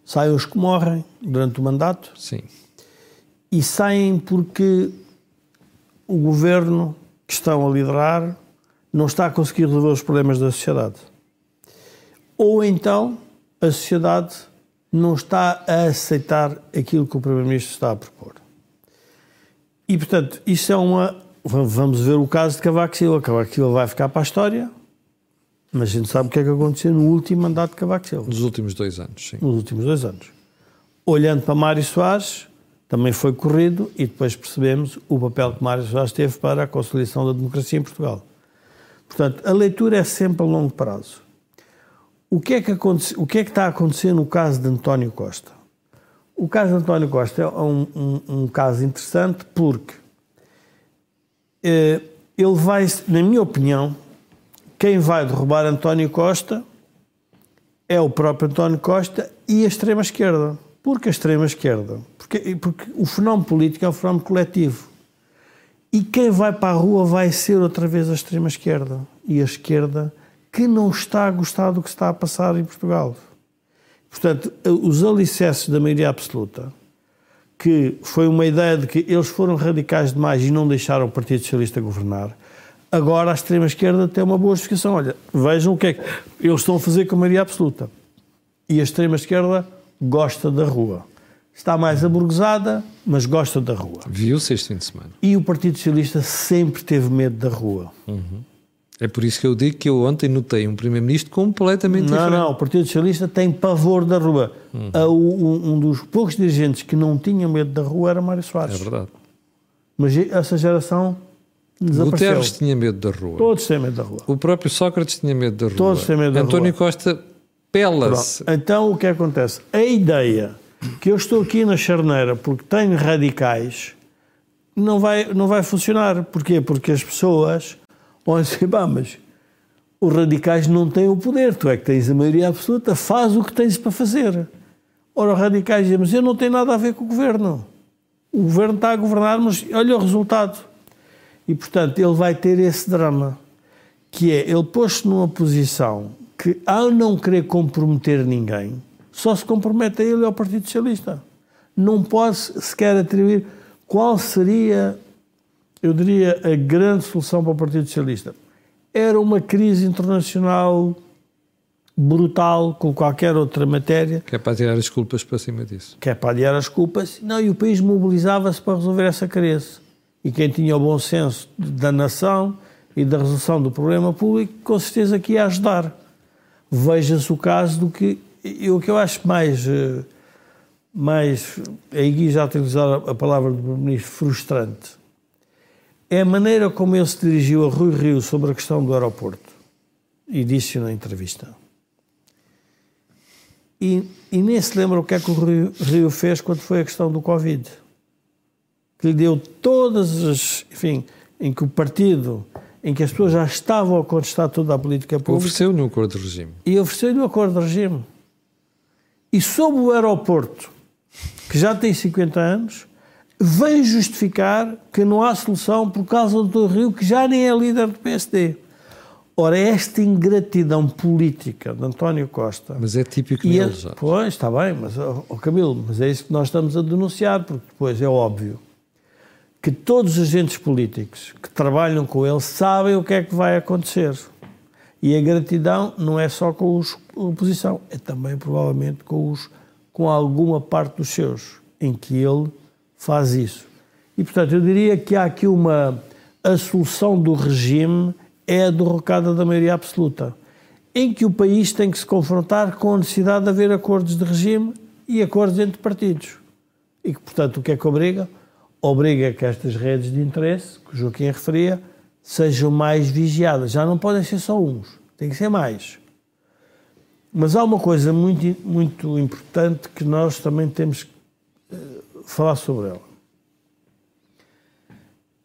Speaker 2: Saem os que morrem durante o mandato.
Speaker 1: Sim.
Speaker 2: E saem porque o governo que estão a liderar não está a conseguir resolver os problemas da sociedade. Ou então a sociedade não está a aceitar aquilo que o Primeiro-Ministro está a propor. E, portanto, isso é uma. Vamos ver o caso de Cavaco Silva. Cavaco Silva vai ficar para a história, mas a gente sabe o que é que aconteceu no último mandato de Cavaco Silva.
Speaker 1: Nos últimos dois anos, sim.
Speaker 2: Nos últimos dois anos. Olhando para Mário Soares, também foi corrido e depois percebemos o papel que Mário Soares teve para a consolidação da democracia em Portugal. Portanto, a leitura é sempre a longo prazo. O que é que, aconte... o que, é que está a acontecer no caso de António Costa? O caso de António Costa é um, um, um caso interessante porque eh, ele vai, na minha opinião, quem vai derrubar António Costa é o próprio António Costa e a extrema-esquerda. Porque a extrema-esquerda? Porque, porque o fenómeno político é um fenómeno coletivo. E quem vai para a rua vai ser outra vez a extrema-esquerda. E a esquerda que não está a gostar do que está a passar em Portugal. Portanto, os alicerces da maioria absoluta, que foi uma ideia de que eles foram radicais demais e não deixaram o Partido Socialista governar, agora a extrema-esquerda tem uma boa justificação. Olha, vejam o que é que eles estão a fazer com a maioria absoluta. E a extrema-esquerda gosta da rua. Está mais aburguesada, mas gosta da rua.
Speaker 1: Viu-se este fim de semana.
Speaker 2: E o Partido Socialista sempre teve medo da rua.
Speaker 1: Uhum. É por isso que eu digo que eu ontem notei um Primeiro-Ministro completamente
Speaker 2: não,
Speaker 1: diferente.
Speaker 2: Não, não, o Partido Socialista tem pavor da rua. Uhum. Um dos poucos dirigentes que não tinha medo da rua era Mário Soares.
Speaker 1: É verdade.
Speaker 2: Mas essa geração desapareceu.
Speaker 1: Guterres tinha medo da rua.
Speaker 2: Todos têm medo da rua.
Speaker 1: O próprio Sócrates tinha medo da rua.
Speaker 2: Todos têm medo da
Speaker 1: António
Speaker 2: rua.
Speaker 1: Costa pela-se.
Speaker 2: Então o que acontece? A ideia que eu estou aqui na charneira porque tenho radicais não vai, não vai funcionar. Porquê? Porque as pessoas vão dizer, bah, mas os radicais não têm o poder, tu é que tens a maioria absoluta, faz o que tens para fazer. Ora, os radicais dizem, mas eu não tenho nada a ver com o governo. O governo está a governar, mas olha o resultado. E, portanto, ele vai ter esse drama, que é, ele pôs-se numa posição que, ao não querer comprometer ninguém, só se compromete a ele e ao Partido Socialista. Não pode sequer atribuir qual seria, eu diria, a grande solução para o Partido Socialista. Era uma crise internacional brutal, com qualquer outra matéria.
Speaker 1: Que é para tirar as culpas para cima disso.
Speaker 2: Que é para adiar as culpas. Não, e o país mobilizava-se para resolver essa crise. E quem tinha o bom senso da nação e da resolução do problema público, com certeza que ia ajudar. Veja-se o caso do que o que eu acho mais, eh, mais aí já utilizar a palavra do Primeiro-Ministro, frustrante, é a maneira como ele se dirigiu a Rui Rio sobre a questão do aeroporto. E disse na entrevista. E, e nem se lembra o que é que o Rio fez quando foi a questão do Covid. Que lhe deu todas as. Enfim, em que o partido, em que as pessoas já estavam a contestar toda a política pública.
Speaker 1: Ofereceu-lhe um acordo de regime.
Speaker 2: E ofereceu-lhe um acordo de regime. E sobre o aeroporto, que já tem 50 anos, vem justificar que não há solução por causa do Rio, que já nem é líder do PSD. Ora, esta ingratidão política de António Costa.
Speaker 1: Mas é típico dele, já.
Speaker 2: Pois, está bem, mas, oh, Camilo, mas é isso que nós estamos a denunciar, porque depois é óbvio que todos os agentes políticos que trabalham com ele sabem o que é que vai acontecer. E a gratidão não é só com os oposição, é também provavelmente com, os, com alguma parte dos seus, em que ele faz isso. E, portanto, eu diria que há aqui uma. A solução do regime é a derrocada da maioria absoluta, em que o país tem que se confrontar com a necessidade de haver acordos de regime e acordos entre partidos. E que, portanto, o que é que obriga? Obriga que estas redes de interesse, que o Joaquim referia, sejam mais vigiadas. Já não podem ser só uns, tem que ser mais. Mas há uma coisa muito, muito importante que nós também temos que uh, falar sobre ela.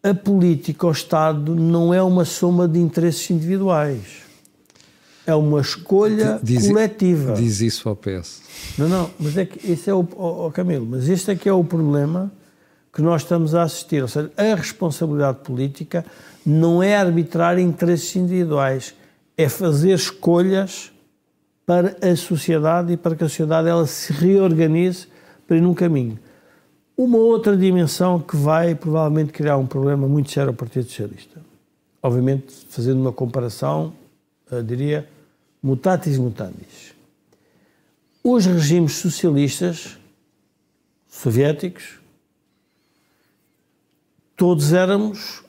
Speaker 2: A política, o Estado, não é uma soma de interesses individuais. É uma escolha diz, coletiva.
Speaker 1: Diz isso ao PS.
Speaker 2: Não, não, mas é que esse é o Camilo, mas este é que é o problema que nós estamos a assistir. Ou seja, a responsabilidade política não é arbitrar interesses individuais, é fazer escolhas para a sociedade e para que a sociedade ela se reorganize para ir num caminho. Uma outra dimensão que vai provavelmente criar um problema muito sério ao Partido Socialista. Obviamente, fazendo uma comparação, diria, mutatis mutandis. Os regimes socialistas soviéticos todos éramos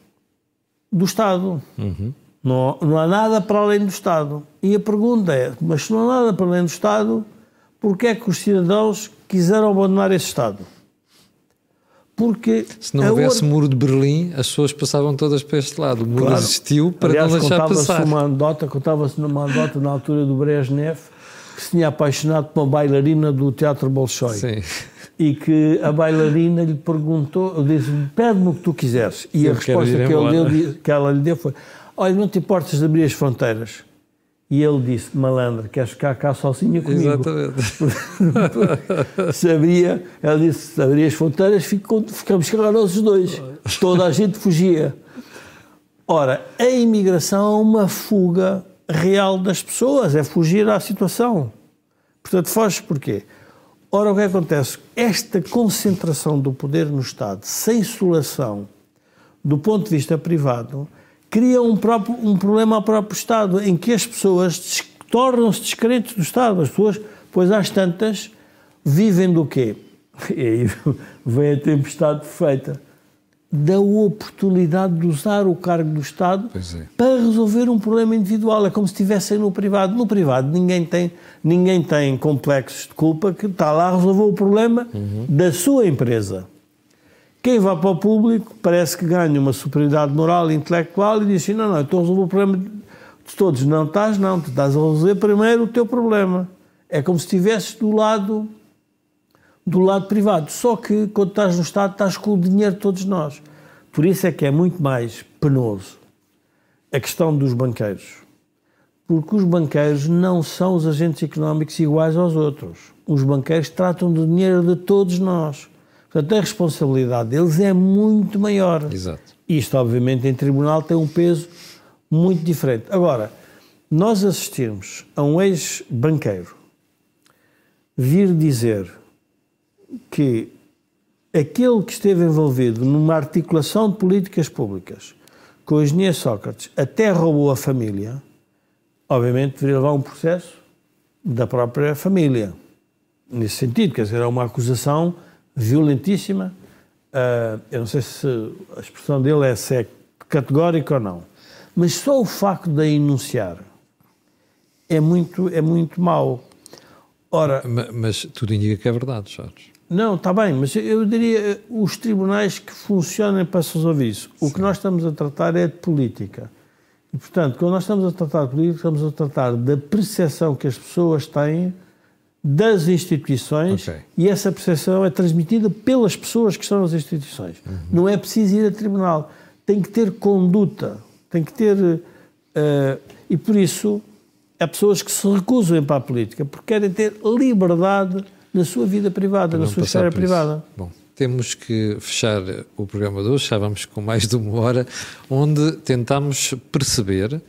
Speaker 2: do Estado. Uhum. Não, não há nada para além do Estado. E a pergunta é: mas se não há nada para além do Estado, porquê é que os cidadãos quiseram abandonar esse Estado?
Speaker 1: Porque se não houvesse or... muro de Berlim, as pessoas passavam todas para este lado. O muro claro. existiu para Aliás, não deixar passar.
Speaker 2: Uma anedota, contava-se numa anedota na altura do Brezhnev que se tinha apaixonado por uma bailarina do Teatro Bolshoi. Sim e que a bailarina lhe perguntou, disse pede-me o que tu quiseres. E Eu a resposta que, deu, que ela lhe deu foi, olha, não te importas de abrir as fronteiras? E ele disse, malandro, queres ficar cá sozinha comigo?
Speaker 1: Exatamente.
Speaker 2: Sabia, ela disse, se abrir as fronteiras, ficamos nós os dois. Toda a gente fugia. Ora, a imigração é uma fuga real das pessoas, é fugir à situação. Portanto, foges porquê? Ora, o que acontece? Esta concentração do poder no Estado, sem solução do ponto de vista privado, cria um, próprio, um problema ao próprio Estado, em que as pessoas tornam-se descrentes do Estado. As pessoas, pois às tantas, vivem do quê? E aí vem a tempestade perfeita da oportunidade de usar o cargo do Estado é. para resolver um problema individual. É como se estivessem no privado. No privado ninguém tem, ninguém tem complexos de culpa que está lá a resolver o problema uhum. da sua empresa. Quem vai para o público parece que ganha uma superioridade moral e intelectual e diz assim, não, não, estou a resolver o problema de todos. Não estás, não. Tu estás a resolver primeiro o teu problema. É como se estivesses do lado do lado privado. Só que quando estás no Estado, estás com o dinheiro de todos nós. Por isso é que é muito mais penoso a questão dos banqueiros. Porque os banqueiros não são os agentes económicos iguais aos outros. Os banqueiros tratam do dinheiro de todos nós. Portanto, a responsabilidade deles é muito maior.
Speaker 1: Exato.
Speaker 2: Isto, obviamente, em tribunal tem um peso muito diferente. Agora, nós assistirmos a um ex-banqueiro vir dizer que aquele que esteve envolvido numa articulação de políticas públicas com o engenheiro Sócrates até roubou a família, obviamente deveria levar um processo da própria família. Nesse sentido, quer dizer, é uma acusação violentíssima. Uh, eu não sei se a expressão dele é se é categórica ou não. Mas só o facto de a enunciar é muito, é muito mau. Ora,
Speaker 1: Ma- Mas tudo indica que é verdade, Jorge.
Speaker 2: Não, está bem, mas eu diria eh, os tribunais que funcionem para se resolver isso. O que nós estamos a tratar é de política. E, portanto, quando nós estamos a tratar de política, estamos a tratar da percepção que as pessoas têm das instituições
Speaker 1: Ok.
Speaker 2: e essa percepção é transmitida pelas pessoas que estão nas instituições. Não é preciso ir a tribunal. Tem que ter conduta, tem que ter. eh, e por isso, há pessoas que se recusam a ir para a política porque querem ter liberdade na sua vida privada, na sua esfera privada.
Speaker 1: Bom, temos que fechar o programa de hoje, já vamos com mais de uma hora, onde tentamos perceber,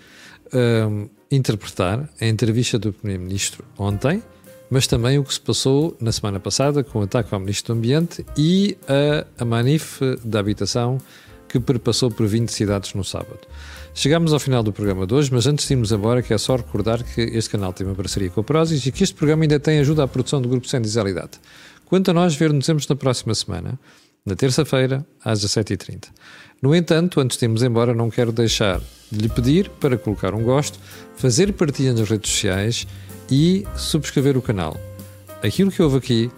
Speaker 1: hum, interpretar a entrevista do Primeiro-Ministro ontem, mas também o que se passou na semana passada com o ataque ao Ministro do Ambiente e a, a manif da habitação que perpassou por 20 cidades no sábado. Chegamos ao final do programa de hoje, mas antes de irmos embora, quero só recordar que este canal tem uma parceria com a Prozis e que este programa ainda tem ajuda à produção do Grupo Sem Disalidade. Quanto a nós, ver-nos na próxima semana, na terça-feira, às 17h30. No entanto, antes de irmos embora, não quero deixar de lhe pedir para colocar um gosto, fazer partilha nas redes sociais e subscrever o canal. Aquilo que houve aqui,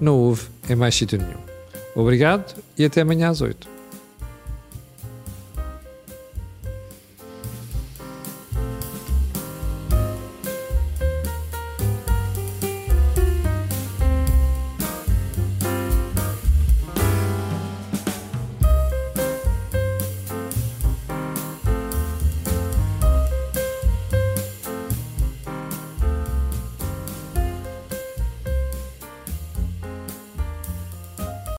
Speaker 1: não houve em mais sítio nenhum. Obrigado e até amanhã às 8